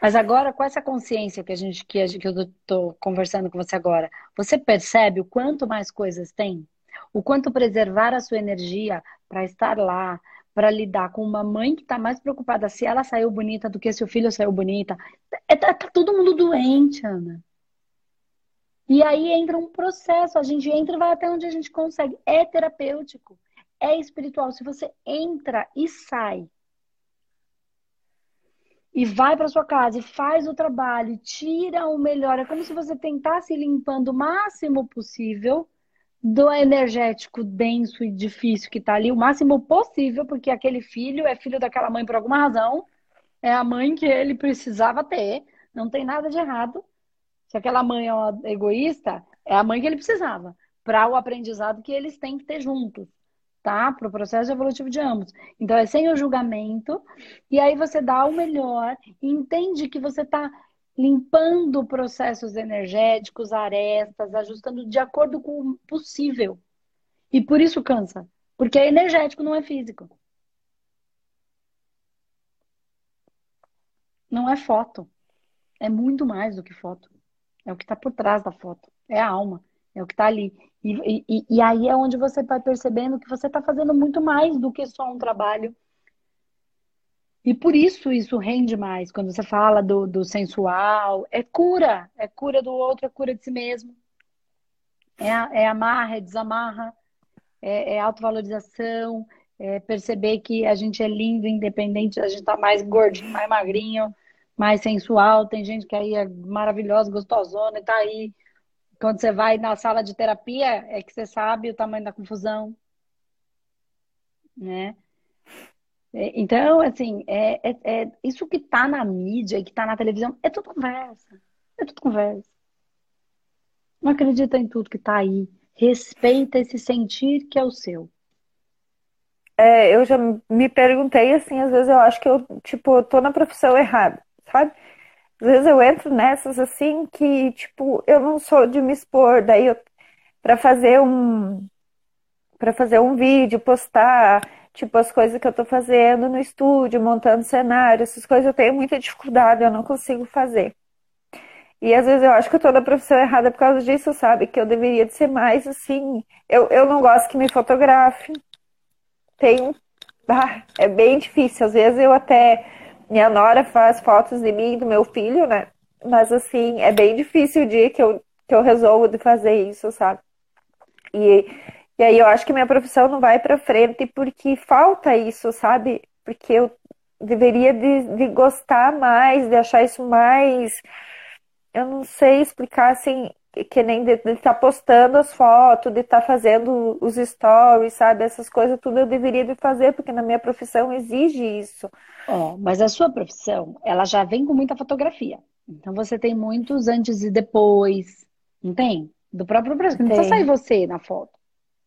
Mas agora, com essa consciência que a gente que, eu estou conversando com você agora, você percebe o quanto mais coisas tem? O quanto preservar a sua energia para estar lá, para lidar com uma mãe que está mais preocupada se ela saiu bonita do que se o filho saiu bonita. É, tá, tá todo mundo doente, Ana. E aí entra um processo, a gente entra e vai até onde a gente consegue. É terapêutico, é espiritual. Se você entra e sai e vai para sua casa e faz o trabalho, tira o melhor, é como se você tentasse limpando o máximo possível do energético denso e difícil que está ali, o máximo possível, porque aquele filho é filho daquela mãe por alguma razão, é a mãe que ele precisava ter, não tem nada de errado. Se aquela mãe é uma egoísta, é a mãe que ele precisava, para o aprendizado que eles têm que ter juntos, tá? Para o processo evolutivo de ambos. Então é sem o julgamento, e aí você dá o melhor, entende que você está limpando processos energéticos, arestas, ajustando de acordo com o possível. E por isso cansa, porque é energético, não é físico. Não é foto. É muito mais do que foto. É o que está por trás da foto. É a alma. É o que está ali. E, e, e aí é onde você vai percebendo que você está fazendo muito mais do que só um trabalho e por isso isso rende mais. Quando você fala do, do sensual, é cura. É cura do outro, é cura de si mesmo. É, é amarra, é desamarra, é, é autovalorização, é perceber que a gente é lindo, independente, a gente tá mais gordinho, mais magrinho, mais sensual. Tem gente que aí é maravilhosa, gostosona e tá aí. Quando você vai na sala de terapia, é que você sabe o tamanho da confusão. Né? É, então, assim, é, é, é isso que está na mídia e que está na televisão é tudo conversa. É tudo conversa. Não acredita em tudo que está aí. Respeita esse sentir que é o seu.
É, eu já me perguntei assim, às vezes eu acho que eu, tipo, tô na profissão errada, sabe? Às vezes eu entro nessas assim que, tipo, eu não sou de me expor, daí eu, para fazer um para fazer um vídeo, postar, Tipo, as coisas que eu tô fazendo no estúdio, montando cenário, essas coisas eu tenho muita dificuldade, eu não consigo fazer. E às vezes eu acho que eu tô na profissão errada por causa disso, sabe? Que eu deveria de ser mais assim. Eu, eu não gosto que me fotografe. Tenho. Ah, é bem difícil. Às vezes eu até. Minha nora faz fotos de mim do meu filho, né? Mas assim, é bem difícil o dia que eu, que eu resolvo de fazer isso, sabe? E e aí eu acho que minha profissão não vai para frente porque falta isso, sabe? Porque eu deveria de, de gostar mais, de achar isso mais. Eu não sei explicar assim, que nem de estar tá postando as fotos, de estar tá fazendo os stories, sabe? Essas coisas tudo eu deveria de fazer, porque na minha profissão exige isso.
Oh, mas a sua profissão, ela já vem com muita fotografia. Então você tem muitos antes e depois, não tem? Do próprio Brasil. Não precisa sair você na foto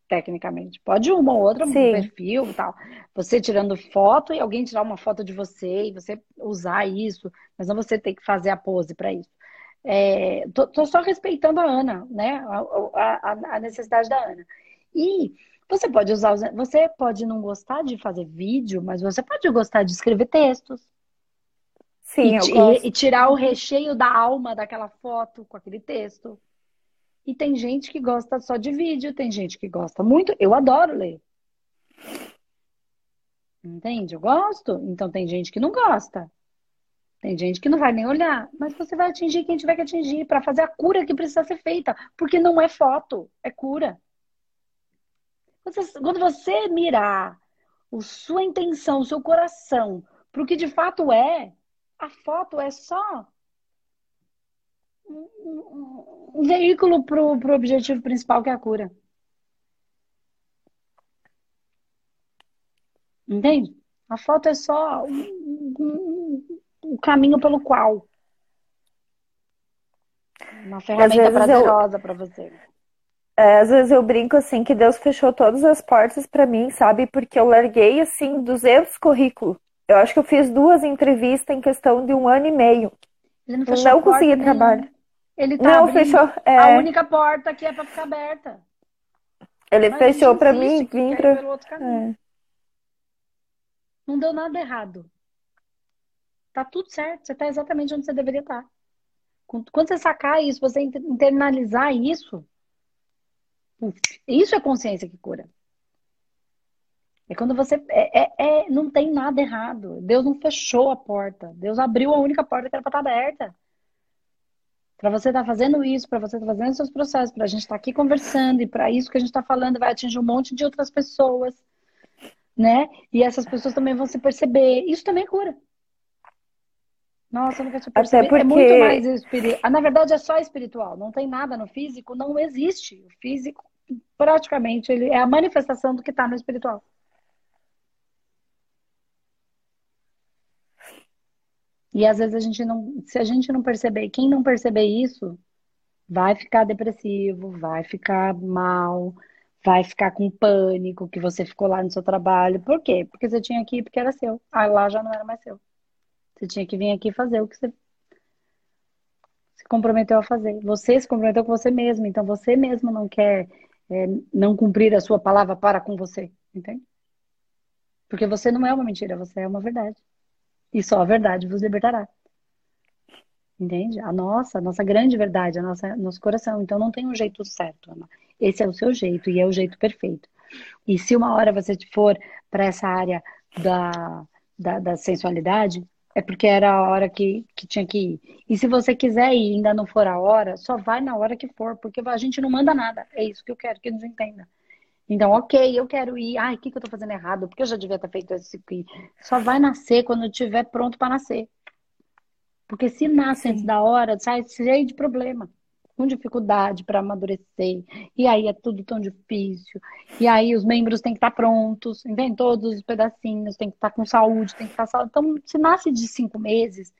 tecnicamente. Pode uma ou outra, um perfil e tal. Você tirando foto e alguém tirar uma foto de você e você usar isso, mas não você ter que fazer a pose para isso. É, tô, tô, só respeitando a Ana, né? A, a, a, necessidade da Ana. E você pode usar, você pode não gostar de fazer vídeo, mas você pode gostar de escrever textos.
Sim,
e, e, e tirar o recheio da alma daquela foto com aquele texto. E tem gente que gosta só de vídeo, tem gente que gosta muito. Eu adoro ler. Entende? Eu gosto. Então tem gente que não gosta. Tem gente que não vai nem olhar. Mas você vai atingir quem tiver que atingir para fazer a cura que precisa ser feita. Porque não é foto, é cura. Quando você mirar a sua intenção, o seu coração, para o que de fato é, a foto é só um, veículo para o objetivo principal, que é a cura. Entende? A foto é só o um, um, um, caminho pelo qual. Uma ferramenta prazerosa eu... para você.
É, às vezes eu brinco assim que Deus fechou todas as portas para mim, sabe? Porque eu larguei assim 200 currículos. Eu acho que eu fiz duas entrevistas em questão de um ano e meio.
Ele não, não consegui trabalho. Ele tá
não, fechou. É...
A única porta que é para ficar aberta.
Ele Mas fechou para mim, vim para. É.
Não deu nada errado. Tá tudo certo, você tá exatamente onde você deveria estar. Tá. Quando você sacar isso, você internalizar isso, isso é consciência que cura. É quando você. É, é, é, não tem nada errado. Deus não fechou a porta. Deus abriu a única porta que era para estar tá aberta. Para você estar tá fazendo isso, para você estar tá fazendo seus processos, para a gente estar tá aqui conversando e para isso que a gente está falando vai atingir um monte de outras pessoas, né? E essas pessoas também vão se perceber. Isso também cura. Nossa, eu nunca tinha percebido. Porque... É muito mais espiritual. Ah, na verdade, é só espiritual. Não tem nada no físico, não existe. O físico, praticamente, ele é a manifestação do que está no espiritual. E às vezes a gente não, se a gente não perceber, quem não perceber isso, vai ficar depressivo, vai ficar mal, vai ficar com pânico que você ficou lá no seu trabalho. Por quê? Porque você tinha que ir porque era seu. Ah, lá já não era mais seu. Você tinha que vir aqui fazer o que você se comprometeu a fazer. Você se comprometeu com você mesmo, então você mesmo não quer é, não cumprir a sua palavra para com você, entende? Porque você não é uma mentira, você é uma verdade. E só a verdade vos libertará. Entende? A nossa, a nossa grande verdade, a nossa, nosso coração. Então não tem um jeito certo, Ana. Esse é o seu jeito e é o jeito perfeito. E se uma hora você for para essa área da, da, da, sensualidade, é porque era a hora que, que tinha que ir. E se você quiser ir e ainda não for a hora, só vai na hora que for, porque a gente não manda nada. É isso que eu quero que eles entendam. Então, ok, eu quero ir. Ai, o que, que eu tô fazendo errado? Porque eu já devia ter feito isso aqui. Só vai nascer quando estiver pronto para nascer. Porque se nasce antes da hora, sai cheio de problema. Com dificuldade para amadurecer. E aí é tudo tão difícil. E aí os membros têm que estar prontos, entende? Todos os pedacinhos, tem que estar com saúde, tem que estar saudável. Então, se nasce de cinco meses,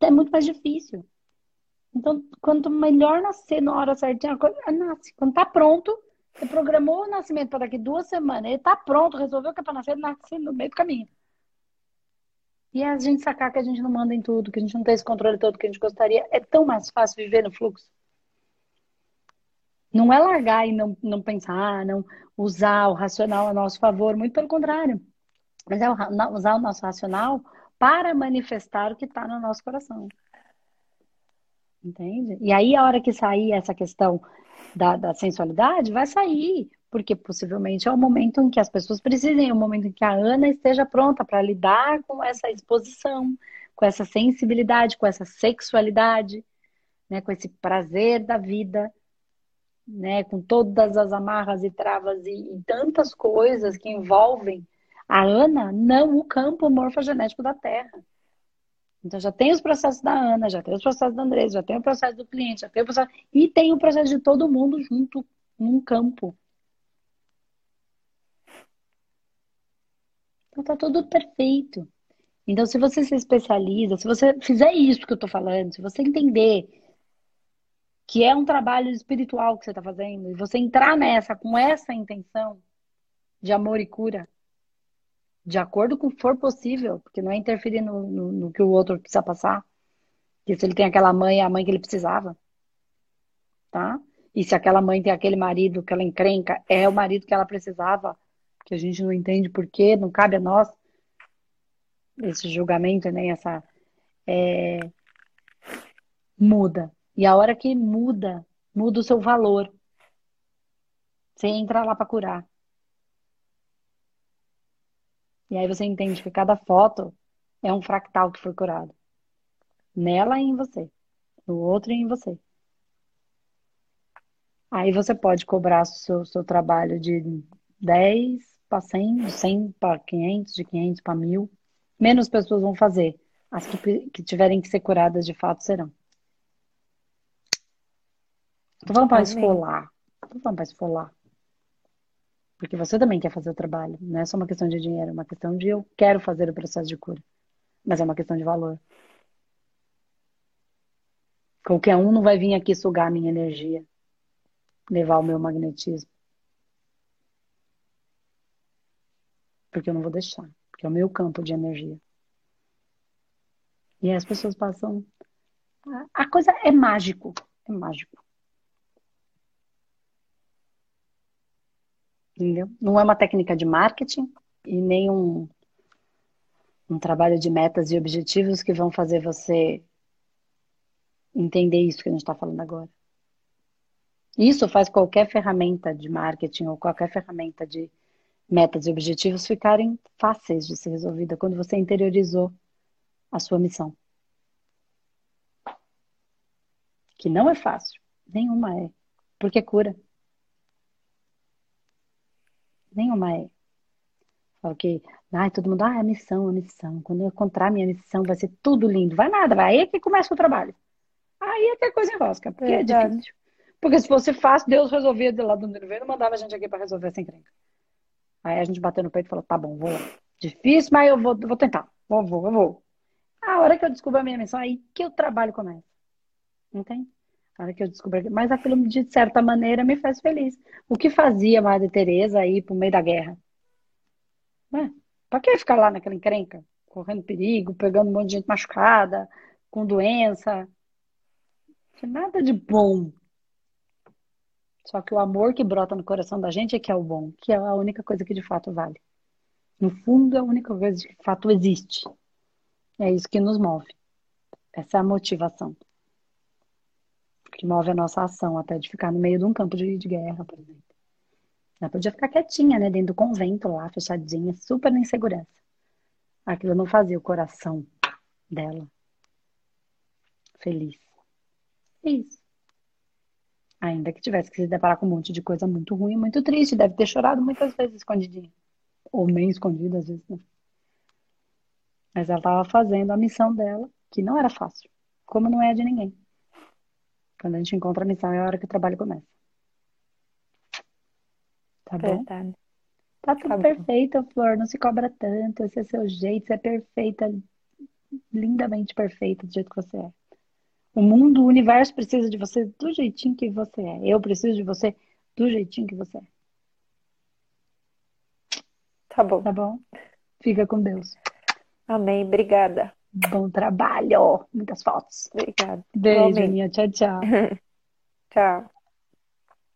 é muito mais difícil. Então, quanto melhor nascer na hora certinha, nasce. Quando tá pronto, você programou o nascimento para daqui duas semanas. Ele está pronto, resolveu que é para nascer, ele nasce no meio do caminho. E a gente sacar que a gente não manda em tudo, que a gente não tem esse controle todo que a gente gostaria. É tão mais fácil viver no fluxo. Não é largar e não, não pensar, não usar o racional a nosso favor, muito pelo contrário. Mas é usar o nosso racional para manifestar o que está no nosso coração. Entende? E aí, a hora que sair essa questão da, da sensualidade, vai sair, porque possivelmente é o momento em que as pessoas precisem, é o momento em que a Ana esteja pronta para lidar com essa exposição, com essa sensibilidade, com essa sexualidade, né, com esse prazer da vida, né, com todas as amarras e travas e, e tantas coisas que envolvem a Ana, não o campo morfogenético da Terra. Então já tem os processos da Ana, já tem os processos da Andresa, já tem o processo do cliente, já tem o processo. E tem o processo de todo mundo junto num campo. Então tá tudo perfeito. Então, se você se especializa, se você fizer isso que eu tô falando, se você entender que é um trabalho espiritual que você está fazendo, e você entrar nessa com essa intenção de amor e cura, de acordo com for possível, porque não é interferir no, no, no, que o outro precisa passar. Porque se ele tem aquela mãe, é a mãe que ele precisava. Tá? E se aquela mãe tem aquele marido que ela encrenca, é o marido que ela precisava, que a gente não entende por quê, não cabe a nós esse julgamento, nem né? essa. É... Muda. E a hora que muda, muda o seu valor. Você entra lá para curar. E aí você entende que cada foto é um fractal que foi curado. Nela e em você. No outro e em você. Aí você pode cobrar o seu, seu trabalho de 10 para 100, de 100 para 500, de 500 para 1000. Menos pessoas vão fazer. As que, que tiverem que ser curadas de fato serão. Tô falando para esfolar. Tô falando para esfolar. Porque você também quer fazer o trabalho. Não é só uma questão de dinheiro, é uma questão de eu quero fazer o processo de cura. Mas é uma questão de valor. Qualquer um não vai vir aqui sugar a minha energia, levar o meu magnetismo. Porque eu não vou deixar. Porque é o meu campo de energia. E as pessoas passam. A coisa é mágico. É mágico. Entendeu? Não é uma técnica de marketing e nem um, Um trabalho de metas e objetivos que vão fazer você entender isso que a gente está falando agora. Isso faz qualquer ferramenta de marketing ou qualquer ferramenta de metas e objetivos ficarem fáceis de ser resolvida quando você interiorizou a sua missão. Que não é fácil, nenhuma é, porque cura. Nenhuma é. Falo que, ai, todo mundo, ah, é a missão, a missão. Quando eu encontrar minha missão, vai ser tudo lindo. Vai nada, vai. Aí é que começa o trabalho. Aí é que a coisa enrosca, porque é, é difícil. Porque se fosse fácil, Deus resolvia de lá do universo, mandava a gente aqui para resolver essa encrenca. Aí a gente bateu no peito e falou, tá bom, vou. Difícil, mas eu vou, vou tentar. Vou, vou, eu vou. A hora que eu descubro a minha missão, aí que o trabalho começa. Entende? Que eu descobri. Mas aquilo, de certa maneira, me faz feliz. O que fazia Madre Teresa aí pro meio da guerra? Né? Pra que ficar lá naquela encrenca? Correndo perigo, pegando um monte de gente machucada, com doença. Nada de bom só que o amor que brota no coração da gente é que é o bom, que é a única coisa que de fato vale. No fundo, é a única coisa que de fato existe. É isso que nos move. Essa é a motivação. Que move a nossa ação, até de ficar no meio de um campo de, de guerra, por exemplo. Ela podia ficar quietinha, né? Dentro do convento lá, fechadinha, super na insegurança. Aquilo não fazia o coração dela feliz. É isso. Ainda que tivesse que se deparar com um monte de coisa muito ruim, muito triste, deve ter chorado muitas vezes escondidinha. Ou nem escondida, às vezes, né? Mas ela estava fazendo a missão dela, que não era fácil, como não é de ninguém. Quando a gente encontra a missão, é a hora que o trabalho começa. Tá bom? Verdade. Tá tudo tá perfeito, Flor. Não se cobra tanto. Esse é seu jeito. Você é perfeita. Lindamente perfeita do jeito que você é. O mundo, o universo precisa de você do jeitinho que você é. Eu preciso de você do jeitinho que você é.
Tá bom.
Tá bom? Fica com Deus.
Amém. Obrigada.
Bom trabalho. Muitas fotos.
Obrigada.
Beijo, minha. Tchau, tchau. <laughs>
tchau.